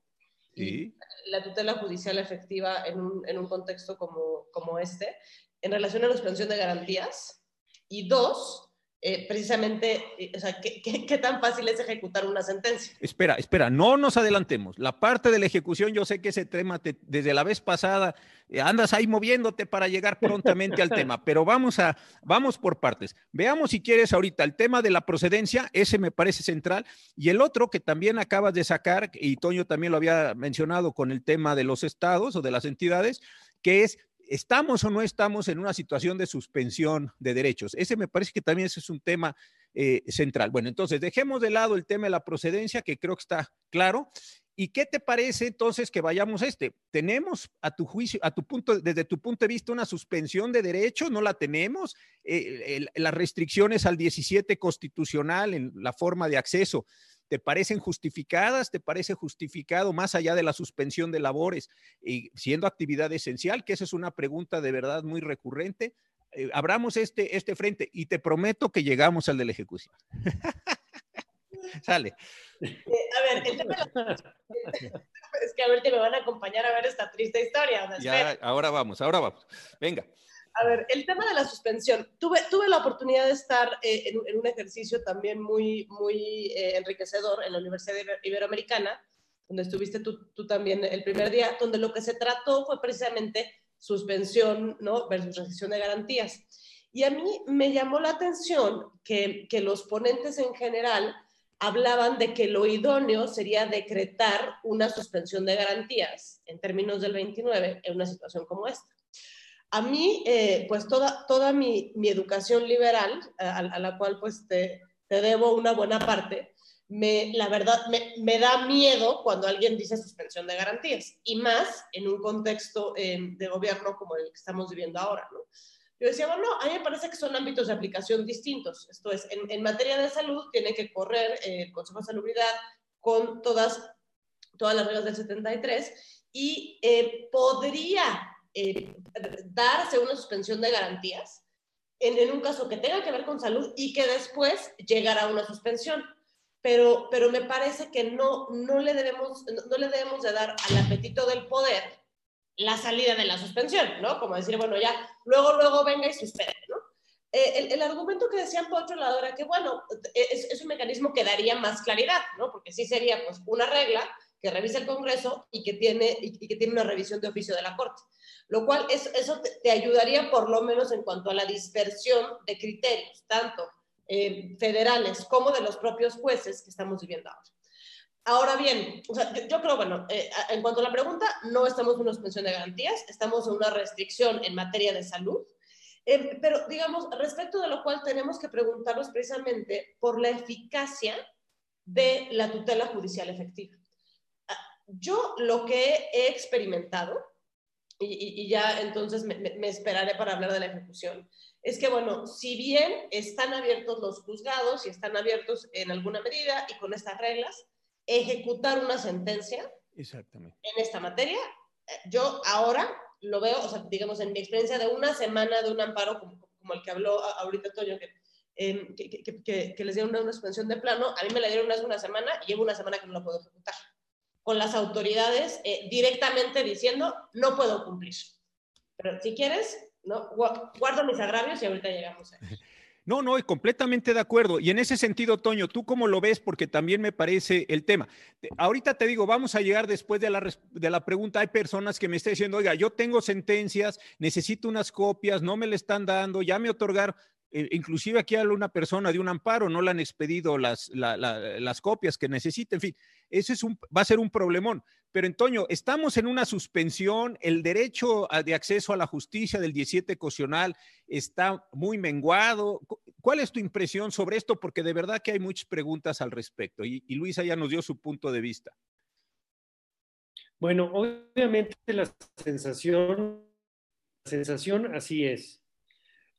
Y la tutela judicial efectiva en un, en un contexto como, como este, en relación a la suspensión de garantías. Y dos, eh, precisamente, eh, o sea, ¿qué, tan fácil es ejecutar una sentencia? Espera, espera, no nos adelantemos. La parte de la ejecución, yo sé que ese tema desde la vez pasada eh, andas ahí moviéndote para llegar prontamente al tema, pero vamos a, vamos por partes. Veamos si quieres ahorita el tema de la procedencia, ese me parece central, y el otro que también acabas de sacar, y Toño también lo había mencionado con el tema de los estados o de las entidades, que es ¿Estamos o no estamos en una situación de suspensión de derechos? Ese me parece que también ese es un tema eh, central. Bueno, entonces dejemos de lado el tema de la procedencia, que creo que está claro. ¿Y qué te parece entonces que vayamos a este? ¿Tenemos a tu juicio, a tu punto, desde tu punto de vista, una suspensión de derechos? ¿No la tenemos? Eh, las restricciones al 17 constitucional en la forma de acceso ¿Te parecen justificadas? ¿Te parece justificado más allá de la suspensión de labores, y siendo actividad esencial? Que esa es una pregunta de verdad muy recurrente. Eh, abramos este, este frente y te prometo que llegamos al de la ejecución. Sale. Eh, a ver, es que a ver que me van a acompañar a ver esta triste historia. Ya, ahora vamos, ahora vamos. Venga. A ver, el tema de la suspensión. Tuve, tuve la oportunidad de estar eh, en, un ejercicio también muy, muy eh, enriquecedor en la Universidad Iberoamericana, donde estuviste tú, tú, también el primer día, donde lo que se trató fue precisamente suspensión ¿no? versus rescisión de garantías. Y a mí me llamó la atención que, que los ponentes en general hablaban de que lo idóneo sería decretar una suspensión de garantías en términos del 29 en una situación como esta. A mí, eh, pues toda, toda mi, mi educación liberal, a, la cual pues te, te, debo una buena parte, me, la verdad me, me, da miedo cuando alguien dice suspensión de garantías, y más en un contexto eh, de gobierno como el que estamos viviendo ahora, ¿no? Yo decía, bueno, a mí me parece que son ámbitos de aplicación distintos. Esto es, en, en materia de salud tiene que correr eh, el Consejo de Salubridad con todas, todas las reglas del 73 y podría eh, darse una suspensión de garantías en, un caso que tenga que ver con salud y que después llegará a una suspensión. Pero, pero me parece que no, no, le debemos, no, le debemos de dar al apetito del poder la salida de la suspensión, ¿no? Como decir, bueno, ya, luego, luego venga y suspende, ¿no? Eh, el, el, argumento que decían por otro lado era que, bueno, es, es, un mecanismo que daría más claridad, ¿no? Porque sí sería, pues, una regla que revisa el Congreso y que tiene, y, que tiene una revisión de oficio de la Corte lo cual es, eso te, ayudaría por lo menos en cuanto a la dispersión de criterios, tanto eh, federales como de los propios jueces que estamos viviendo ahora. Ahora bien, o sea, yo, creo, bueno, eh, en cuanto a la pregunta, no estamos en una suspensión de garantías, estamos en una restricción en materia de salud, eh, pero digamos, respecto de lo cual tenemos que preguntarnos precisamente por la eficacia de la tutela judicial efectiva. Yo lo que he experimentado y, ya entonces me, esperaré para hablar de la ejecución, es que, bueno, si bien están abiertos los juzgados y están abiertos en alguna medida y con estas reglas, ejecutar una sentencia Exactamente. en esta materia, eh, yo ahora lo veo, o sea, digamos, en mi experiencia de una semana de un amparo como, como el que habló ahorita Toño, que, em, que, que, que, les dieron una, suspensión de plano, a mí me la dieron hace una semana y llevo una semana que no la puedo ejecutar con las autoridades eh, directamente diciendo, no puedo cumplir. Pero si quieres, ¿no? guardo mis agravios y ahorita llegamos a eso. No, no, completamente de acuerdo. Y en ese sentido, Toño, ¿tú cómo lo ves? Porque también me parece el tema. Ahorita te digo, vamos a llegar después de la, de la pregunta. Hay personas que me están diciendo, oiga, yo tengo sentencias, necesito unas copias, no me le están dando, ya me otorgaron. Eh, inclusive aquí hay una persona de un amparo, no le han expedido las, las copias que necesita, en fin, eso es un, va a ser un problemón. Pero Antonio, estamos en una suspensión, el derecho de acceso a la justicia del 17 cocional está muy menguado. ¿Cuál es tu impresión sobre esto? Porque de verdad que hay muchas preguntas al respecto y, y Luisa ya nos dio su punto de vista. Bueno, obviamente la sensación, la sensación así es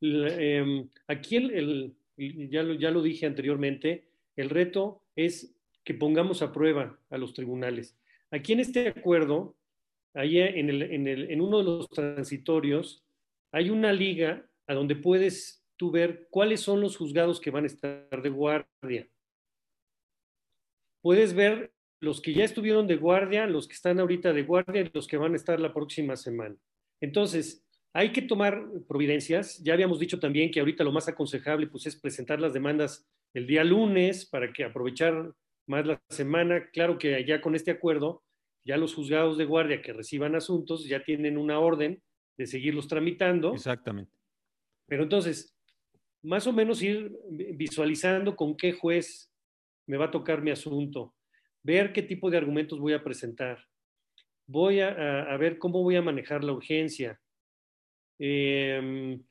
Em, aquí el, ya, lo, ya lo dije anteriormente, el reto es que pongamos a prueba a los tribunales. Aquí en este acuerdo, ahí en, el, en, el, en uno de los transitorios, hay una liga a donde puedes tú ver cuáles son los juzgados que van a estar de guardia. Puedes ver los que ya estuvieron de guardia, los que están ahorita de guardia y los que van a estar la próxima semana. Entonces, hay que tomar providencias. Ya habíamos dicho también que ahorita lo más aconsejable pues, es presentar las demandas el día lunes para que aprovechar más la semana. Claro que ya con este acuerdo, ya los juzgados de guardia que reciban asuntos ya tienen una orden de seguirlos tramitando. Exactamente. Pero entonces, más o menos ir visualizando con qué juez me va a tocar mi asunto, ver qué tipo de argumentos voy a presentar, voy a, ver cómo voy a manejar la urgencia. Em,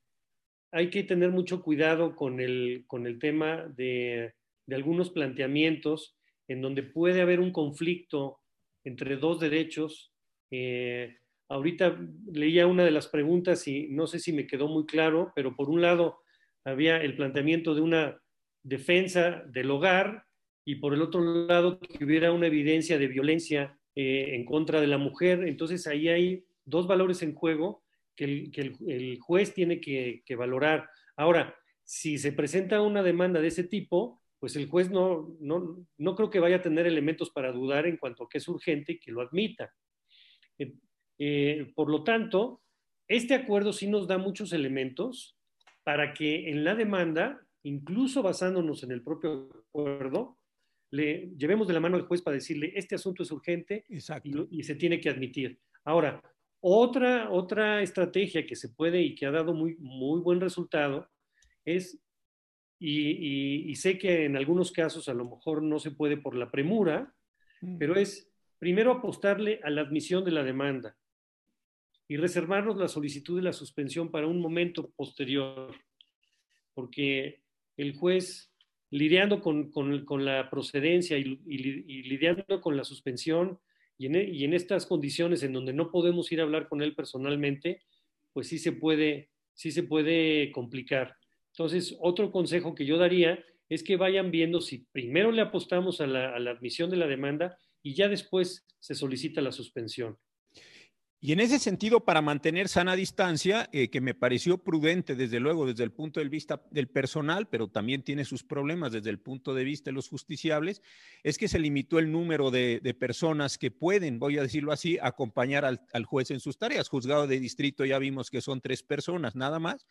hay que tener mucho cuidado con el, con el tema de, de, algunos planteamientos en donde puede haber un conflicto entre dos derechos. Eh, ahorita leía una de las preguntas y no sé si me quedó muy claro, pero por un lado había el planteamiento de una defensa del hogar y por el otro lado que hubiera una evidencia de violencia eh, en contra de la mujer. Entonces ahí hay dos valores en juego que el, juez tiene que, valorar. Ahora, si se presenta una demanda de ese tipo, pues el juez no, no, no creo que vaya a tener elementos para dudar en cuanto a que es urgente y que lo admita. Eh, eh, por lo tanto, este acuerdo sí nos da muchos elementos para que en la demanda, incluso basándonos en el propio acuerdo, le llevemos de la mano al juez para decirle, este asunto es urgente y, se tiene que admitir. Ahora, otra, otra estrategia que se puede y que ha dado muy, muy buen resultado es, y, sé que en algunos casos a lo mejor no se puede por la premura, mm. pero es primero apostarle a la admisión de la demanda y reservarnos la solicitud de la suspensión para un momento posterior, porque el juez, lidiando con, la procedencia y, lidiando con la suspensión, y en, y en, estas condiciones en donde no podemos ir a hablar con él personalmente, pues sí se puede, sí se puede complicar. Entonces, otro consejo que yo daría es que vayan viendo si primero le apostamos a la admisión de la demanda y ya después se solicita la suspensión. Y en ese sentido, para mantener sana distancia, eh, que me pareció prudente, desde luego, desde el punto de vista del personal, pero también tiene sus problemas desde el punto de vista de los justiciables, es que se limitó el número de, personas que pueden, voy a decirlo así, acompañar al, juez en sus tareas. Juzgado de distrito ya vimos que son tres personas nada más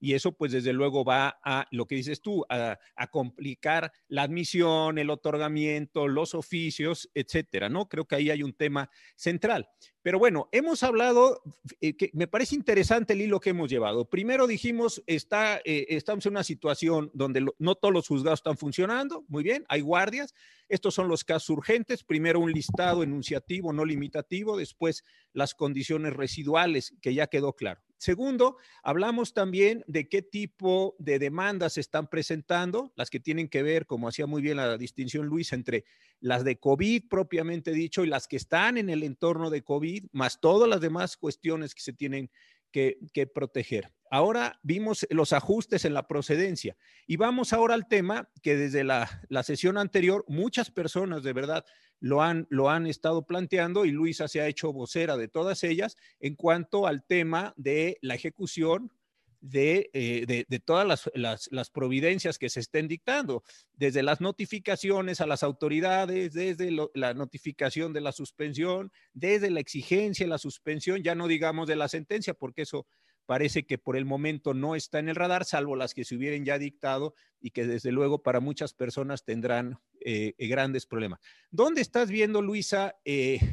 y eso pues desde luego va a, lo que dices tú, a, complicar la admisión, el otorgamiento, los oficios, etcétera, ¿no? Creo que ahí hay un tema central. Pero bueno, hemos hablado, eh, que me parece interesante el hilo que hemos llevado. Primero dijimos, está, eh, estamos en una situación donde no todos los juzgados están funcionando, muy bien, hay guardias. Estos son los casos urgentes. Primero un listado enunciativo, no limitativo, después las condiciones residuales, que ya quedó claro. Segundo, hablamos también de qué tipo de demandas se están presentando, las que tienen que ver, como hacía muy bien la distinción Luis, entre las de COVID propiamente dicho y las que están en el entorno de COVID, más todas las demás cuestiones que se tienen que, proteger. Ahora vimos los ajustes en la procedencia y vamos ahora al tema que desde la, la sesión anterior muchas personas de verdad lo han, lo han estado planteando y Luisa se ha hecho vocera de todas ellas en cuanto al tema de la ejecución de, eh, de, todas las, las, providencias que se estén dictando, desde las notificaciones a las autoridades, desde la notificación de la suspensión, desde la exigencia de la suspensión, ya no digamos de la sentencia, porque eso parece que por el momento no está en el radar, salvo las que se hubieran ya dictado y que desde luego para muchas personas tendrán eh, eh, grandes problemas. ¿Dónde estás viendo, Luisa,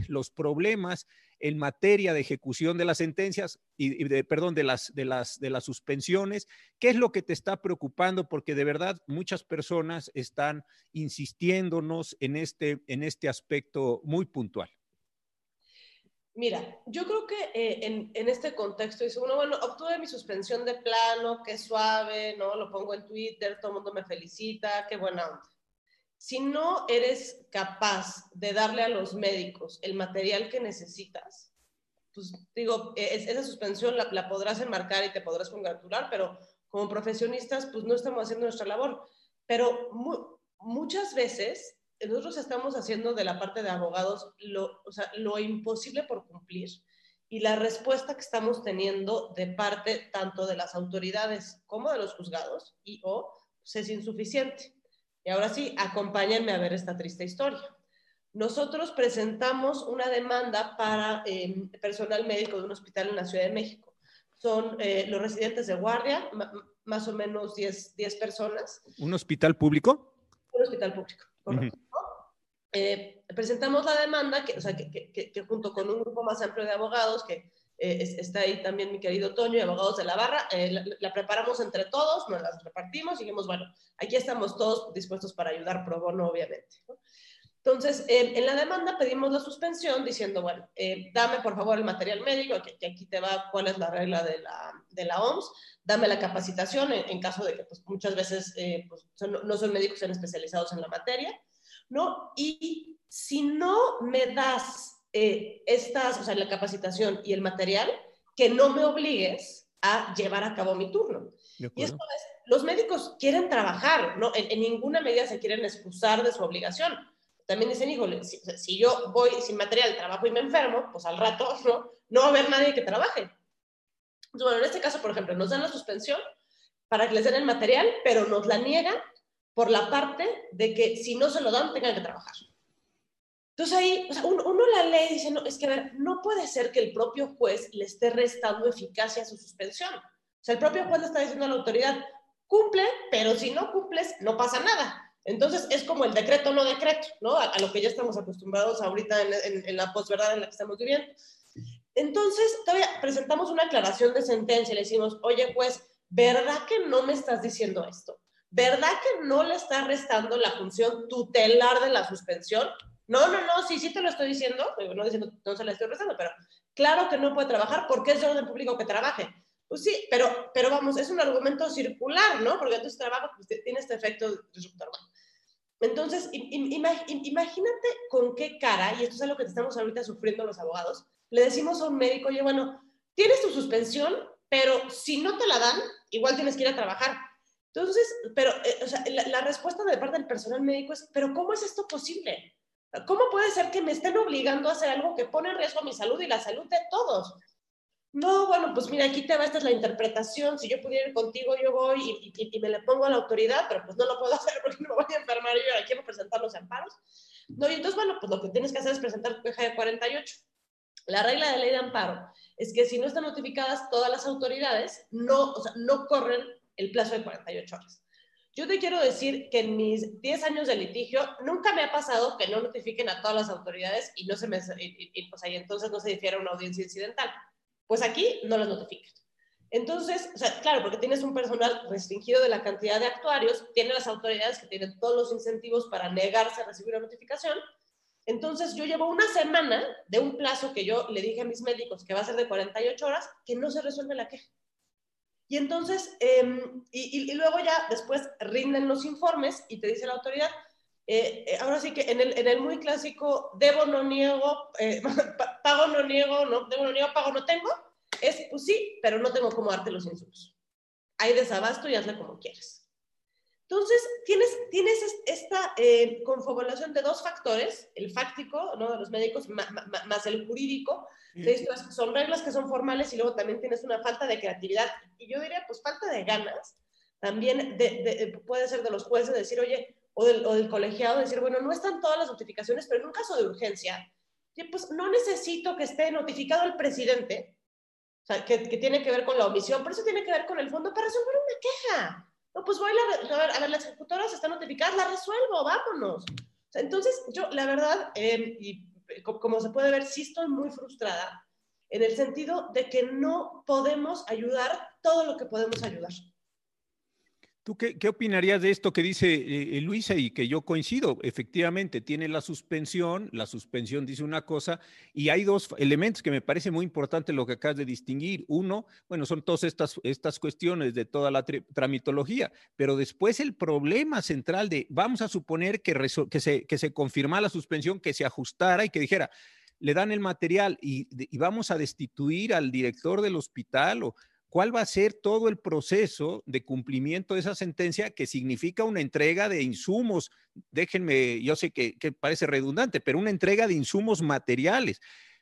los problemas en materia de ejecución de las sentencias y, de, perdón, de las, de, las, de las suspensiones? ¿Qué es lo que te está preocupando? Porque de verdad muchas personas están insistiéndonos en este, en este aspecto muy puntual. Mira, yo creo que eh, en, en, este contexto dice uno, bueno, obtuve mi suspensión de plano, qué suave, ¿no? Lo pongo en Twitter, todo el mundo me felicita, qué buena onda. Si no eres capaz de darle a los médicos el material que necesitas, pues digo, e, esa suspensión la, la podrás enmarcar y te podrás congratular, pero como profesionistas, pues no estamos haciendo nuestra labor. Pero muchas veces nosotros estamos haciendo de la parte de abogados lo, o sea, lo imposible por cumplir y la respuesta que estamos teniendo de parte tanto de las autoridades como de los juzgados y o pues, es insuficiente. Y ahora sí, acompáñenme a ver esta triste historia. Nosotros presentamos una demanda para em, personal médico de un hospital en la Ciudad de México, son eh, los residentes de guardia, más o menos 10, 10 personas. ¿Un hospital público? Un hospital público, correcto. Eh, presentamos la demanda, que, o sea, que, que, junto con un grupo más amplio de abogados, que eh, está ahí también mi querido Toño y abogados de la barra, eh, la, preparamos entre todos, nos las repartimos y dijimos, bueno, aquí estamos todos dispuestos para ayudar pro bono, obviamente. Entonces, en la demanda pedimos la suspensión diciendo, bueno, dame por favor el material médico, que, aquí te va cuál es la regla de la, de la OMS, dame la capacitación en, caso de que pues, muchas veces pues, no son médicos, sean especializados en la materia, ¿no? Y si no me das eh, estas, o sea, la capacitación y el material, que no me obligues a llevar a cabo mi turno. Y esto es, los médicos quieren trabajar, ¿no? En, ninguna medida se quieren excusar de su obligación. También dicen, híjole, si, yo voy sin material, trabajo y me enfermo, pues al rato, ¿no? No va a haber nadie que trabaje. bueno, en este caso, por ejemplo, nos dan la suspensión para que les den el material, pero nos la niegan por la parte de que si no se lo dan, tengan que trabajar. Entonces ahí, o sea, uno, la ley dice, no, es que ver, no puede ser que el propio juez le esté restando eficacia a su suspensión. O sea, el propio juez le está diciendo a la autoridad, cumple, pero si no cumples, no pasa nada. Entonces es como el decreto no decreto, ¿no? A, lo que ya estamos acostumbrados ahorita en, en la posverdad en la que estamos viviendo. Entonces, todavía presentamos una aclaración de sentencia y le decimos, oye, pues, ¿verdad que no me estás diciendo esto? ¿verdad que no le está restando la función tutelar de la suspensión? No, no, no, sí, sí te lo estoy diciendo, no no se la estoy restando, pero claro que no puede trabajar porque es de orden público que trabaje. Pues sí, pero, pero vamos, es un argumento circular, ¿no? Porque entonces trabaja, pues tiene este efecto disruptor. Entonces, imagínate con qué cara, y esto es algo que estamos ahorita sufriendo los abogados, le decimos a un médico, oye, bueno, tienes tu suspensión, pero si no te la dan, igual tienes que ir a trabajar. Entonces, pero eh, o sea, la, respuesta de parte del personal médico es, pero ¿cómo es esto posible? ¿Cómo puede ser que me estén obligando a hacer algo que pone en riesgo mi salud y la salud de todos? No, bueno, pues mira, aquí te va, esta es la interpretación, si yo pudiera ir contigo, yo voy y, y, me le pongo a la autoridad, pero pues no lo puedo hacer porque me voy a enfermar y ahora quiero presentar los amparos. No, y entonces, bueno, pues lo que tienes que hacer es presentar tu queja de 48. La regla de ley de amparo es que si no están notificadas todas las autoridades, no, o sea, no corren el plazo de 48 horas. Yo te quiero decir que en mis 10 años de litigio nunca me ha pasado que no notifiquen a todas las autoridades y no se me y, pues ahí entonces no se difiere una audiencia incidental. Pues aquí no las notifican. Entonces, o sea, claro, porque tienes un personal restringido de la cantidad de actuarios, tiene las autoridades que tienen todos los incentivos para negarse a recibir una notificación. Entonces, yo llevo una semana de un plazo que yo le dije a mis médicos que va a ser de 48 horas, que no se resuelve la queja. Y entonces, em, y, luego ya después rinden los informes y te dice la autoridad, eh, eh, ahora sí que en el, en el, muy clásico, debo, no niego, eh, pago, no niego, no, debo, no niego, pago, no tengo, es, pues sí, pero no tengo cómo darte los insumos. Hay desabasto y hazle como quieras. Entonces, tienes, tienes esta eh, confabulación de dos factores, el fáctico ¿no? de los médicos más el jurídico. Esto son reglas que son formales y luego también tienes una falta de creatividad. Y yo diría, pues falta de ganas. También de, puede ser de los jueces decir, oye, o del, o del, colegiado decir, bueno, no están todas las notificaciones, pero en un caso de urgencia, pues no necesito que esté notificado el presidente, o sea, que, que tiene que ver con la omisión, pero eso tiene que ver con el fondo para resolver una queja. No, pues voy a, ver, a ver, las ejecutoras están notificadas, la resuelvo, vámonos. entonces, yo, la verdad, em, y como se puede ver, sí estoy muy frustrada en el sentido de que no podemos ayudar todo lo que podemos ayudar. ¿Tú qué, opinarías de esto que dice eh, Luisa y que yo coincido? Efectivamente, tiene la suspensión, la suspensión dice una cosa, y hay dos elementos que me parece muy importante lo que acabas de distinguir. Uno, bueno, son todas estas, estas cuestiones de toda la tramitología, pero después el problema central de, vamos a suponer que, que, se, que se confirma la suspensión, que se ajustara y que dijera, le dan el material y, y vamos a destituir al director del hospital o cuál va a ser todo el proceso de cumplimiento de esa sentencia que significa una entrega de insumos. Déjenme, yo sé que, parece redundante, pero una entrega de insumos materiales,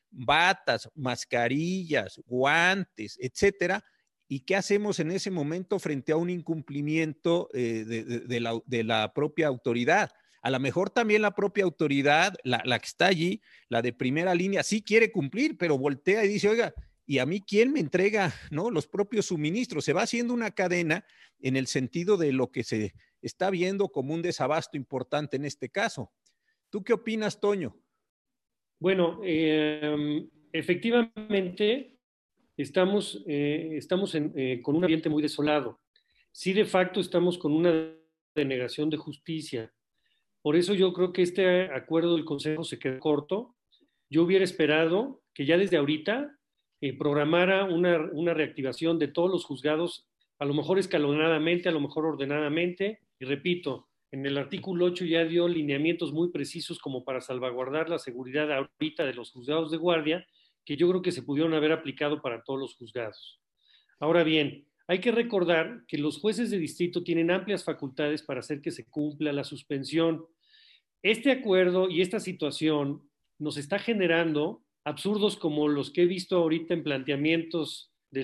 batas, mascarillas, guantes, etcétera. ¿Y qué hacemos en ese momento frente a un incumplimiento eh, de, la, propia autoridad? A lo mejor también la propia autoridad, la, la, que está allí, la de primera línea, sí quiere cumplir, pero voltea y dice, oiga, y a mí quién me entrega, ¿no? Los propios suministros. Se va haciendo una cadena en el sentido de lo que se está viendo como un desabasto importante en este caso. ¿Tú qué opinas, Toño? Bueno, em, efectivamente estamos, eh, estamos eh, con un ambiente muy desolado. Sí, de facto estamos con una denegación de justicia. Por eso yo creo que este acuerdo del Consejo se quedó corto. Yo hubiera esperado que ya desde ahorita eh, programara una, una reactivación de todos los juzgados, a lo mejor escalonadamente, a lo mejor ordenadamente. Y repito, en el artículo 8 ya dio lineamientos muy precisos como para salvaguardar la seguridad ahorita de los juzgados de guardia, que yo creo que se pudieron haber aplicado para todos los juzgados. Ahora bien, hay que recordar que los jueces de distrito tienen amplias facultades para hacer que se cumpla la suspensión. Este acuerdo y esta situación nos está generando absurdos como los que he visto ahorita en planteamientos de,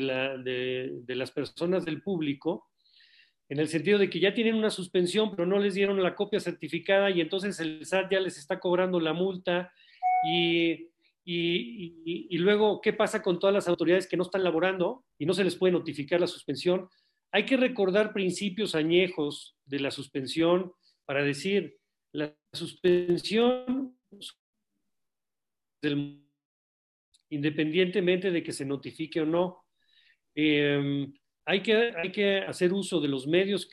las personas del público, en el sentido de que ya tienen una suspensión, pero no les dieron la copia certificada y entonces el SAT ya les está cobrando la multa y, y, luego, ¿qué pasa con todas las autoridades que no están laborando y no se les puede notificar la suspensión? Hay que recordar principios añejos de la suspensión para decir, la suspensión del independientemente de que se notifique o no. Em, hay, que, que hacer uso de los medios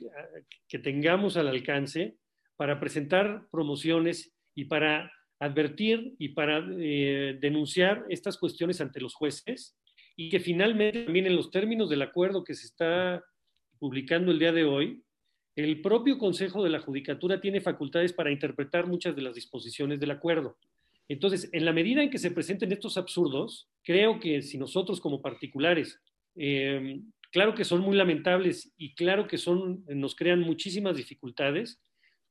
que, tengamos al alcance para presentar promociones y para advertir y para eh, denunciar estas cuestiones ante los jueces y que finalmente también en los términos del acuerdo que se está publicando el día de hoy, el propio Consejo de la Judicatura tiene facultades para interpretar muchas de las disposiciones del acuerdo. Entonces, en la medida en que se presenten estos absurdos, creo que si nosotros como particulares, eh, claro que son muy lamentables y claro que son, nos crean muchísimas dificultades,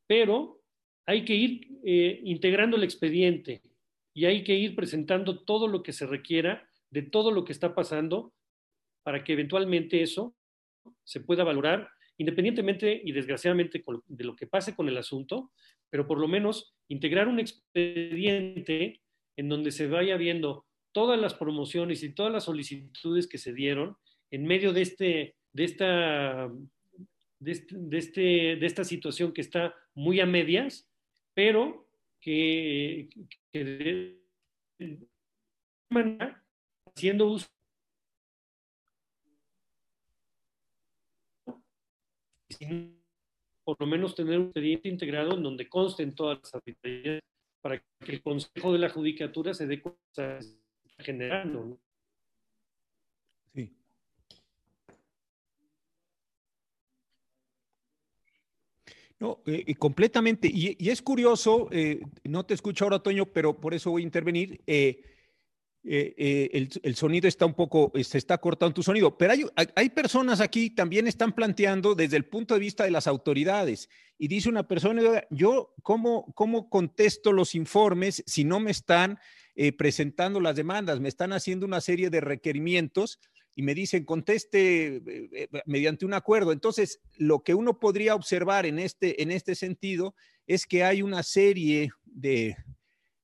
pero hay que ir eh, integrando el expediente y hay que ir presentando todo lo que se requiera de todo lo que está pasando para que eventualmente eso se pueda valorar independientemente y desgraciadamente de lo que pase con el asunto, pero por lo menos integrar un expediente en donde se vaya viendo todas las promociones y todas las solicitudes que se dieron en medio de, este, de, esta, de, este, de, esta situación que está muy a medias, pero que, que haciendo uso por lo menos tener un expediente integrado en donde consten todas las arbitrariedades para que el Consejo de la Judicatura se dé cuenta generando. Sí. No, eh, completamente. Y, es curioso, eh, no te escucho ahora, Toño, pero por eso voy a intervenir. Eh, eh, eh, el, sonido está un poco, se está cortando tu sonido, pero hay, hay personas aquí también están planteando desde el punto de vista de las autoridades y dice una persona, yo cómo, cómo contesto los informes si no me están eh, presentando las demandas, me están haciendo una serie de requerimientos y me dicen conteste mediante un acuerdo. Entonces, lo que uno podría observar en este, en este sentido es que hay una serie de,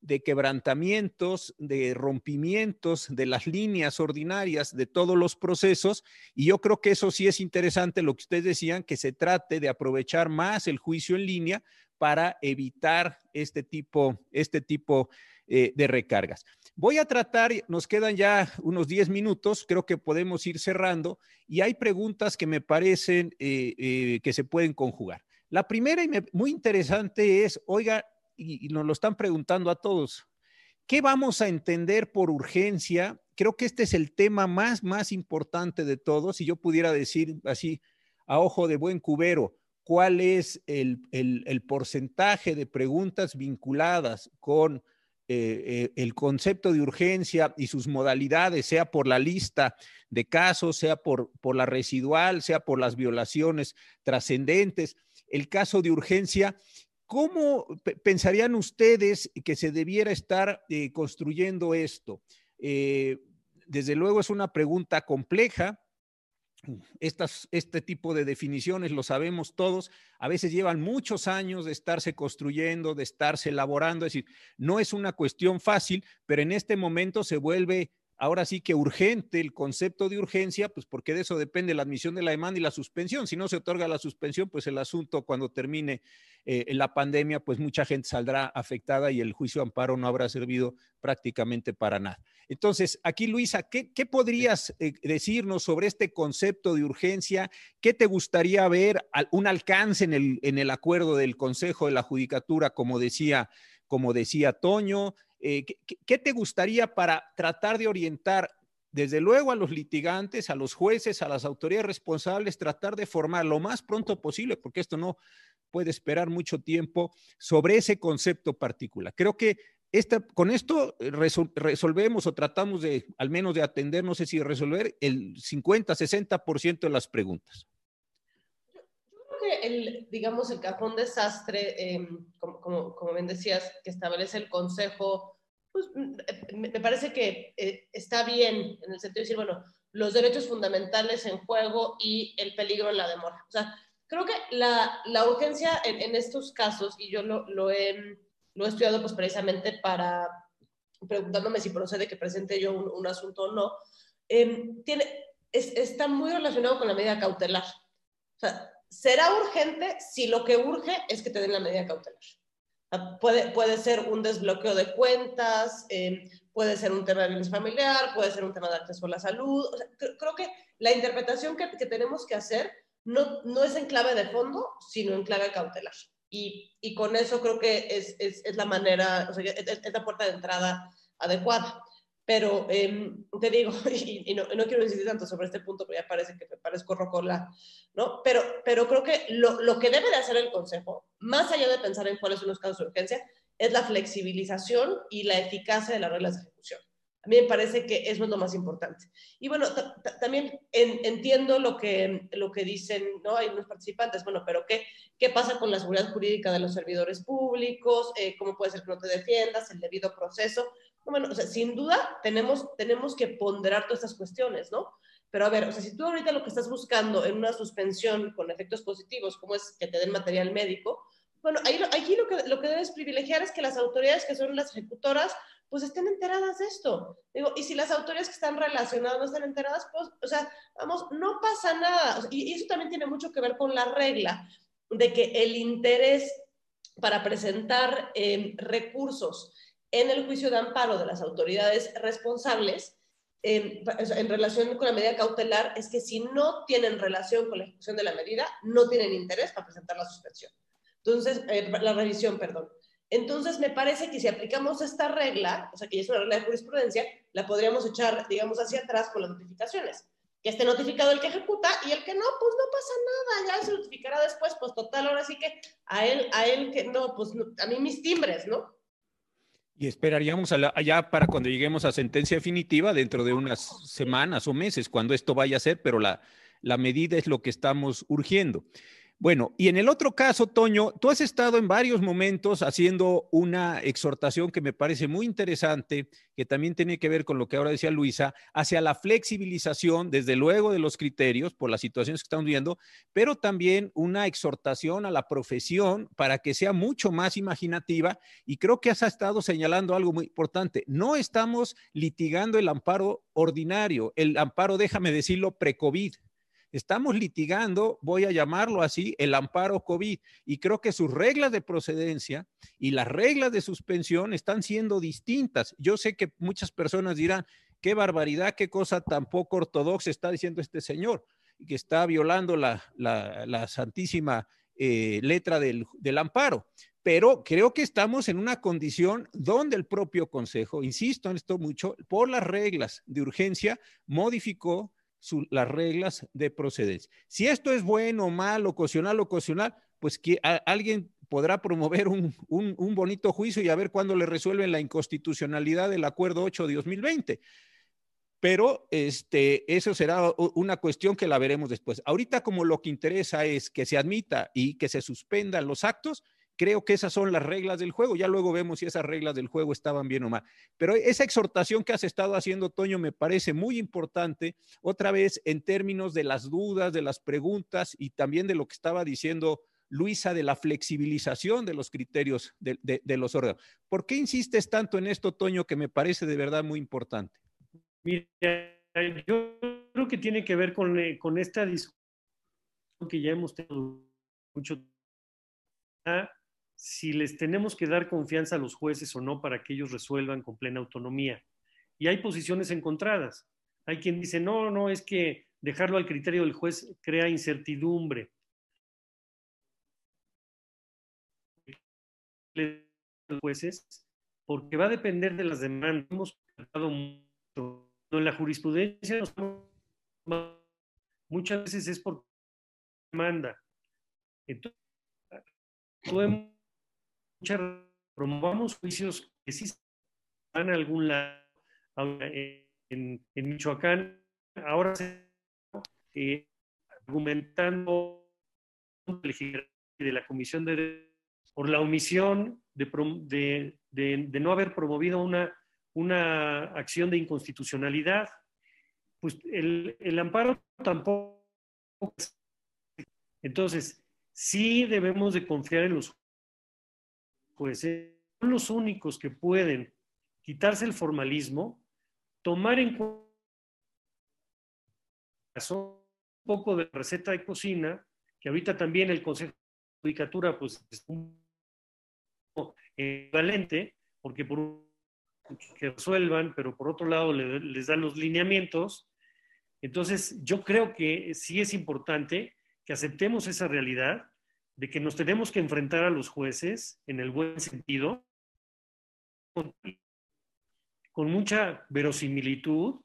de quebrantamientos, de rompimientos de las líneas ordinarias de todos los procesos. Y yo creo que eso sí es interesante lo que ustedes decían, que se trate de aprovechar más el juicio en línea para evitar este tipo, este tipo eh, de recargas. Voy a tratar, nos quedan ya unos 10 minutos, creo que podemos ir cerrando y hay preguntas que me parecen eh, eh, que se pueden conjugar. La primera y muy interesante es, oiga, y, nos lo están preguntando a todos. ¿Qué vamos a entender por urgencia? Creo que este es el tema más, más importante de todos. Si yo pudiera decir así, a ojo de buen cubero, cuál es el, porcentaje de preguntas vinculadas con eh, eh, el concepto de urgencia y sus modalidades, sea por la lista de casos, sea por, por la residual, sea por las violaciones trascendentes. El caso de urgencia ¿Cómo pensarían ustedes que se debiera estar eh, construyendo esto? Eh, desde luego es una pregunta compleja. este tipo de definiciones, lo sabemos todos, a veces llevan muchos años de estarse construyendo, de estarse elaborando, es decir, no es una cuestión fácil, pero en este momento se vuelve ahora sí que urgente el concepto de urgencia, pues porque de eso depende la admisión de la demanda y la suspensión. Si no se otorga la suspensión, pues el asunto cuando termine eh, la pandemia, pues mucha gente saldrá afectada y el juicio de amparo no habrá servido prácticamente para nada. Entonces, aquí Luisa, ¿qué, podrías eh, decirnos sobre este concepto de urgencia? ¿Qué te gustaría ver un alcance en el, en el acuerdo del Consejo de la Judicatura, como decía, como decía Toño? Eh, ¿qué, te gustaría para tratar de orientar, desde luego, a los litigantes, a los jueces, a las autoridades responsables, tratar de formar lo más pronto posible, porque esto no puede esperar mucho tiempo, sobre ese concepto particular? Creo que con esto resolvemos o tratamos de, al menos de atender, no sé si resolver el 50, 60% de las preguntas el, digamos, el cajón desastre, em, como, como, bien decías, que establece el Consejo, pues me parece que eh, está bien en el sentido de decir, bueno, los derechos fundamentales en juego y el peligro en la demora. O sea, creo que la, la urgencia en, estos casos, y yo lo, lo, he, lo he estudiado pues precisamente para preguntándome si procede que presente yo un, asunto o no, em, tiene, está muy relacionado con la medida cautelar. O sea, será urgente si lo que urge es que te den la medida cautelar. Puede, puede ser un desbloqueo de cuentas, em, puede ser un tema de violencia familiar, puede ser un tema de acceso a la salud. creo que la interpretación que, que, tenemos que hacer no, no es en clave de fondo, sino en clave cautelar. Y, y con eso creo que es, es, es la manera, o sea, es, la puerta de entrada adecuada. Pero em, te digo, y, no, no, quiero insistir tanto sobre este punto, porque ya parece que me parezco rocola, ¿no? Pero, pero creo que lo, lo, que debe de hacer el Consejo, más allá de pensar en cuáles son los casos de urgencia, es la flexibilización y la eficacia de las reglas de ejecución. A mí me parece que eso es lo más importante. Y bueno, también entiendo lo que, lo que dicen, ¿no? Hay unos participantes, bueno, pero ¿qué, ¿qué pasa con la seguridad jurídica de los servidores públicos? Eh, ¿Cómo puede ser que no te defiendas? El debido proceso. Bueno, o sea, sin duda tenemos, tenemos que ponderar todas estas cuestiones, ¿no? Pero a ver, o sea, si tú ahorita lo que estás buscando en una suspensión con efectos positivos, como es que te den material médico, bueno, ahí, aquí lo que, lo que debes privilegiar es que las autoridades que son las ejecutoras, pues estén enteradas de esto. Digo, y si las autoridades que están relacionadas no están enteradas, pues, o sea, vamos, no pasa nada. y, eso también tiene mucho que ver con la regla de que el interés para presentar eh, recursos en el juicio de amparo de las autoridades responsables en, relación con la medida cautelar es que si no tienen relación con la ejecución de la medida, no tienen interés para presentar la suspensión. Entonces, eh, la revisión, perdón. Entonces, me parece que si aplicamos esta regla, o sea, que es una regla de jurisprudencia, la podríamos echar, digamos, hacia atrás con las notificaciones. Que esté notificado el que ejecuta y el que no, pues no pasa nada, ya se notificará después, pues total, ahora sí que a él, a él que no, pues a mí mis timbres, ¿no? Y esperaríamos allá para cuando lleguemos a sentencia definitiva dentro de unas semanas o meses, cuando esto vaya a ser, pero la, la medida es lo que estamos urgiendo. Bueno, y en el otro caso, Toño, tú has estado en varios momentos haciendo una exhortación que me parece muy interesante, que también tiene que ver con lo que ahora decía Luisa, hacia la flexibilización, desde luego, de los criterios por las situaciones que estamos viendo, pero también una exhortación a la profesión para que sea mucho más imaginativa. Y creo que has estado señalando algo muy importante. No estamos litigando el amparo ordinario, el amparo, déjame decirlo, pre-COVID. Estamos litigando, voy a llamarlo así, el amparo COVID y creo que sus reglas de procedencia y las reglas de suspensión están siendo distintas. Yo sé que muchas personas dirán, qué barbaridad, qué cosa tan poco ortodoxa está diciendo este señor, que está violando la, santísima eh, letra del, del amparo pero creo que estamos en una condición donde el propio Consejo, insisto en esto mucho, por las reglas de urgencia, modificó las reglas de procedencia. Si esto es bueno, malo, ocasional, ocasional, pues que alguien podrá promover un, bonito juicio y a ver cuándo le resuelven la inconstitucionalidad del acuerdo 8 de 2020. Pero este, eso será una cuestión que la veremos después. Ahorita como lo que interesa es que se admita y que se suspendan los actos, Creo que esas son las reglas del juego. Ya luego vemos si esas reglas del juego estaban bien o mal. Pero esa exhortación que has estado haciendo, Toño, me parece muy importante, otra vez en términos de las dudas, de las preguntas y también de lo que estaba diciendo Luisa de la flexibilización de los criterios de, los órganos. ¿Por qué insistes tanto en esto, Toño, que me parece de verdad muy importante? Mira, yo creo que tiene que ver con, eh, con esta discusión que ya hemos tenido mucho tiempo si les tenemos que dar confianza a los jueces o no para que ellos resuelvan con plena autonomía. Y hay posiciones encontradas. Hay quien dice, no, no, es que dejarlo al criterio del juez crea incertidumbre. Jueces, porque va a depender de las demandas. Hemos mucho. En la jurisprudencia muchas veces es por demanda. Entonces, promovamos juicios que sí van a algún lado. En, en Michoacán, ahora se eh, argumentando de la Comisión de por la omisión de, de, de, no haber promovido una, una acción de inconstitucionalidad. Pues el, el amparo tampoco. Entonces, sí debemos de confiar en los jueces. Son los únicos que pueden quitarse el formalismo, tomar en cuenta un poco de receta de cocina, que ahorita también el Consejo de Judicatura pues es un equivalente, porque por un que resuelvan, pero por otro lado les dan los lineamientos. Entonces, yo creo que sí es importante que aceptemos esa realidad de que nos tenemos que enfrentar a los jueces en el buen sentido, con, mucha verosimilitud,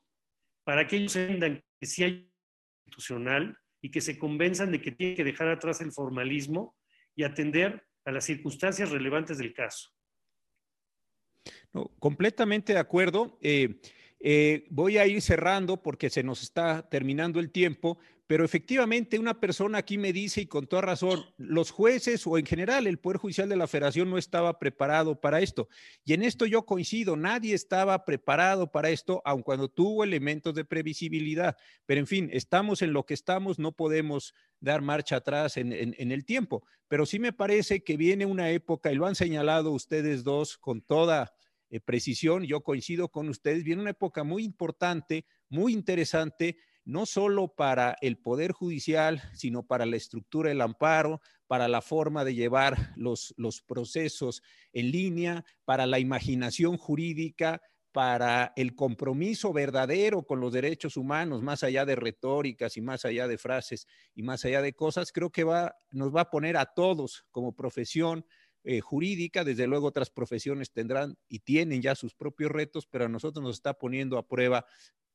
para que ellos entiendan que sí hay institucional y que se convenzan de que tienen que dejar atrás el formalismo y atender a las circunstancias relevantes del caso. No, completamente de acuerdo. Eh, eh, voy a ir cerrando porque se nos está terminando el tiempo, pero efectivamente una persona aquí me dice, y con toda razón, los jueces o en general el Poder Judicial de la Federación no estaba preparado para esto. Y en esto yo coincido, nadie estaba preparado para esto, aun cuando tuvo elementos de previsibilidad. Pero en fin, estamos en lo que estamos, no podemos dar marcha atrás en, el tiempo. Pero sí me parece que viene una época, y lo han señalado ustedes dos con toda eh, precisión, yo coincido con ustedes, viene una época muy importante, muy interesante no solo para el Poder Judicial, sino para la estructura del amparo, para la forma de llevar los, los procesos en línea, para la imaginación jurídica, para el compromiso verdadero con los derechos humanos, más allá de retóricas y más allá de frases y más allá de cosas, creo que va, nos va a poner a todos como profesión eh, jurídica, desde luego otras profesiones tendrán y tienen ya sus propios retos, pero a nosotros nos está poniendo a prueba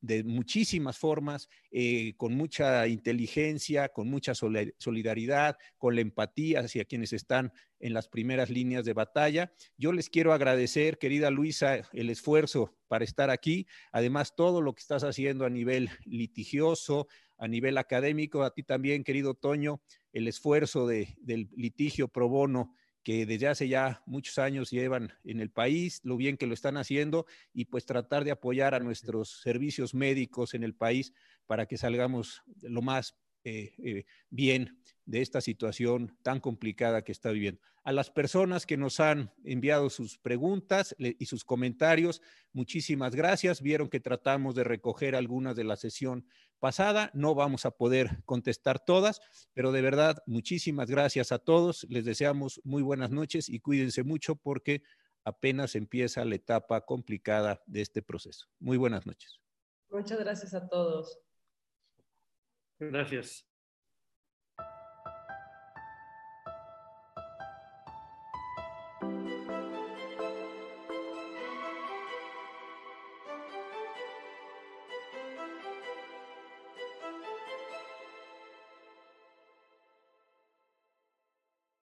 de muchísimas formas, eh, con mucha inteligencia, con mucha solidaridad, con la empatía hacia quienes están en las primeras líneas de batalla. Yo les quiero agradecer, querida Luisa, el esfuerzo para estar aquí, además todo lo que estás haciendo a nivel litigioso, a nivel académico, a ti también, querido Toño, el esfuerzo de, del litigio pro bono que desde hace ya muchos años llevan en el país, lo bien que lo están haciendo y pues tratar de apoyar a nuestros servicios médicos en el país para que salgamos lo más eh, eh, bien de esta situación tan complicada que está viviendo. A las personas que nos han enviado sus preguntas y sus comentarios, muchísimas gracias. Vieron que tratamos de recoger algunas de la sesión pasada. No vamos a poder contestar todas, pero de verdad, muchísimas gracias a todos. Les deseamos muy buenas noches y cuídense mucho porque apenas empieza la etapa complicada de este proceso. Muy buenas noches. Muchas gracias a todos. Gracias.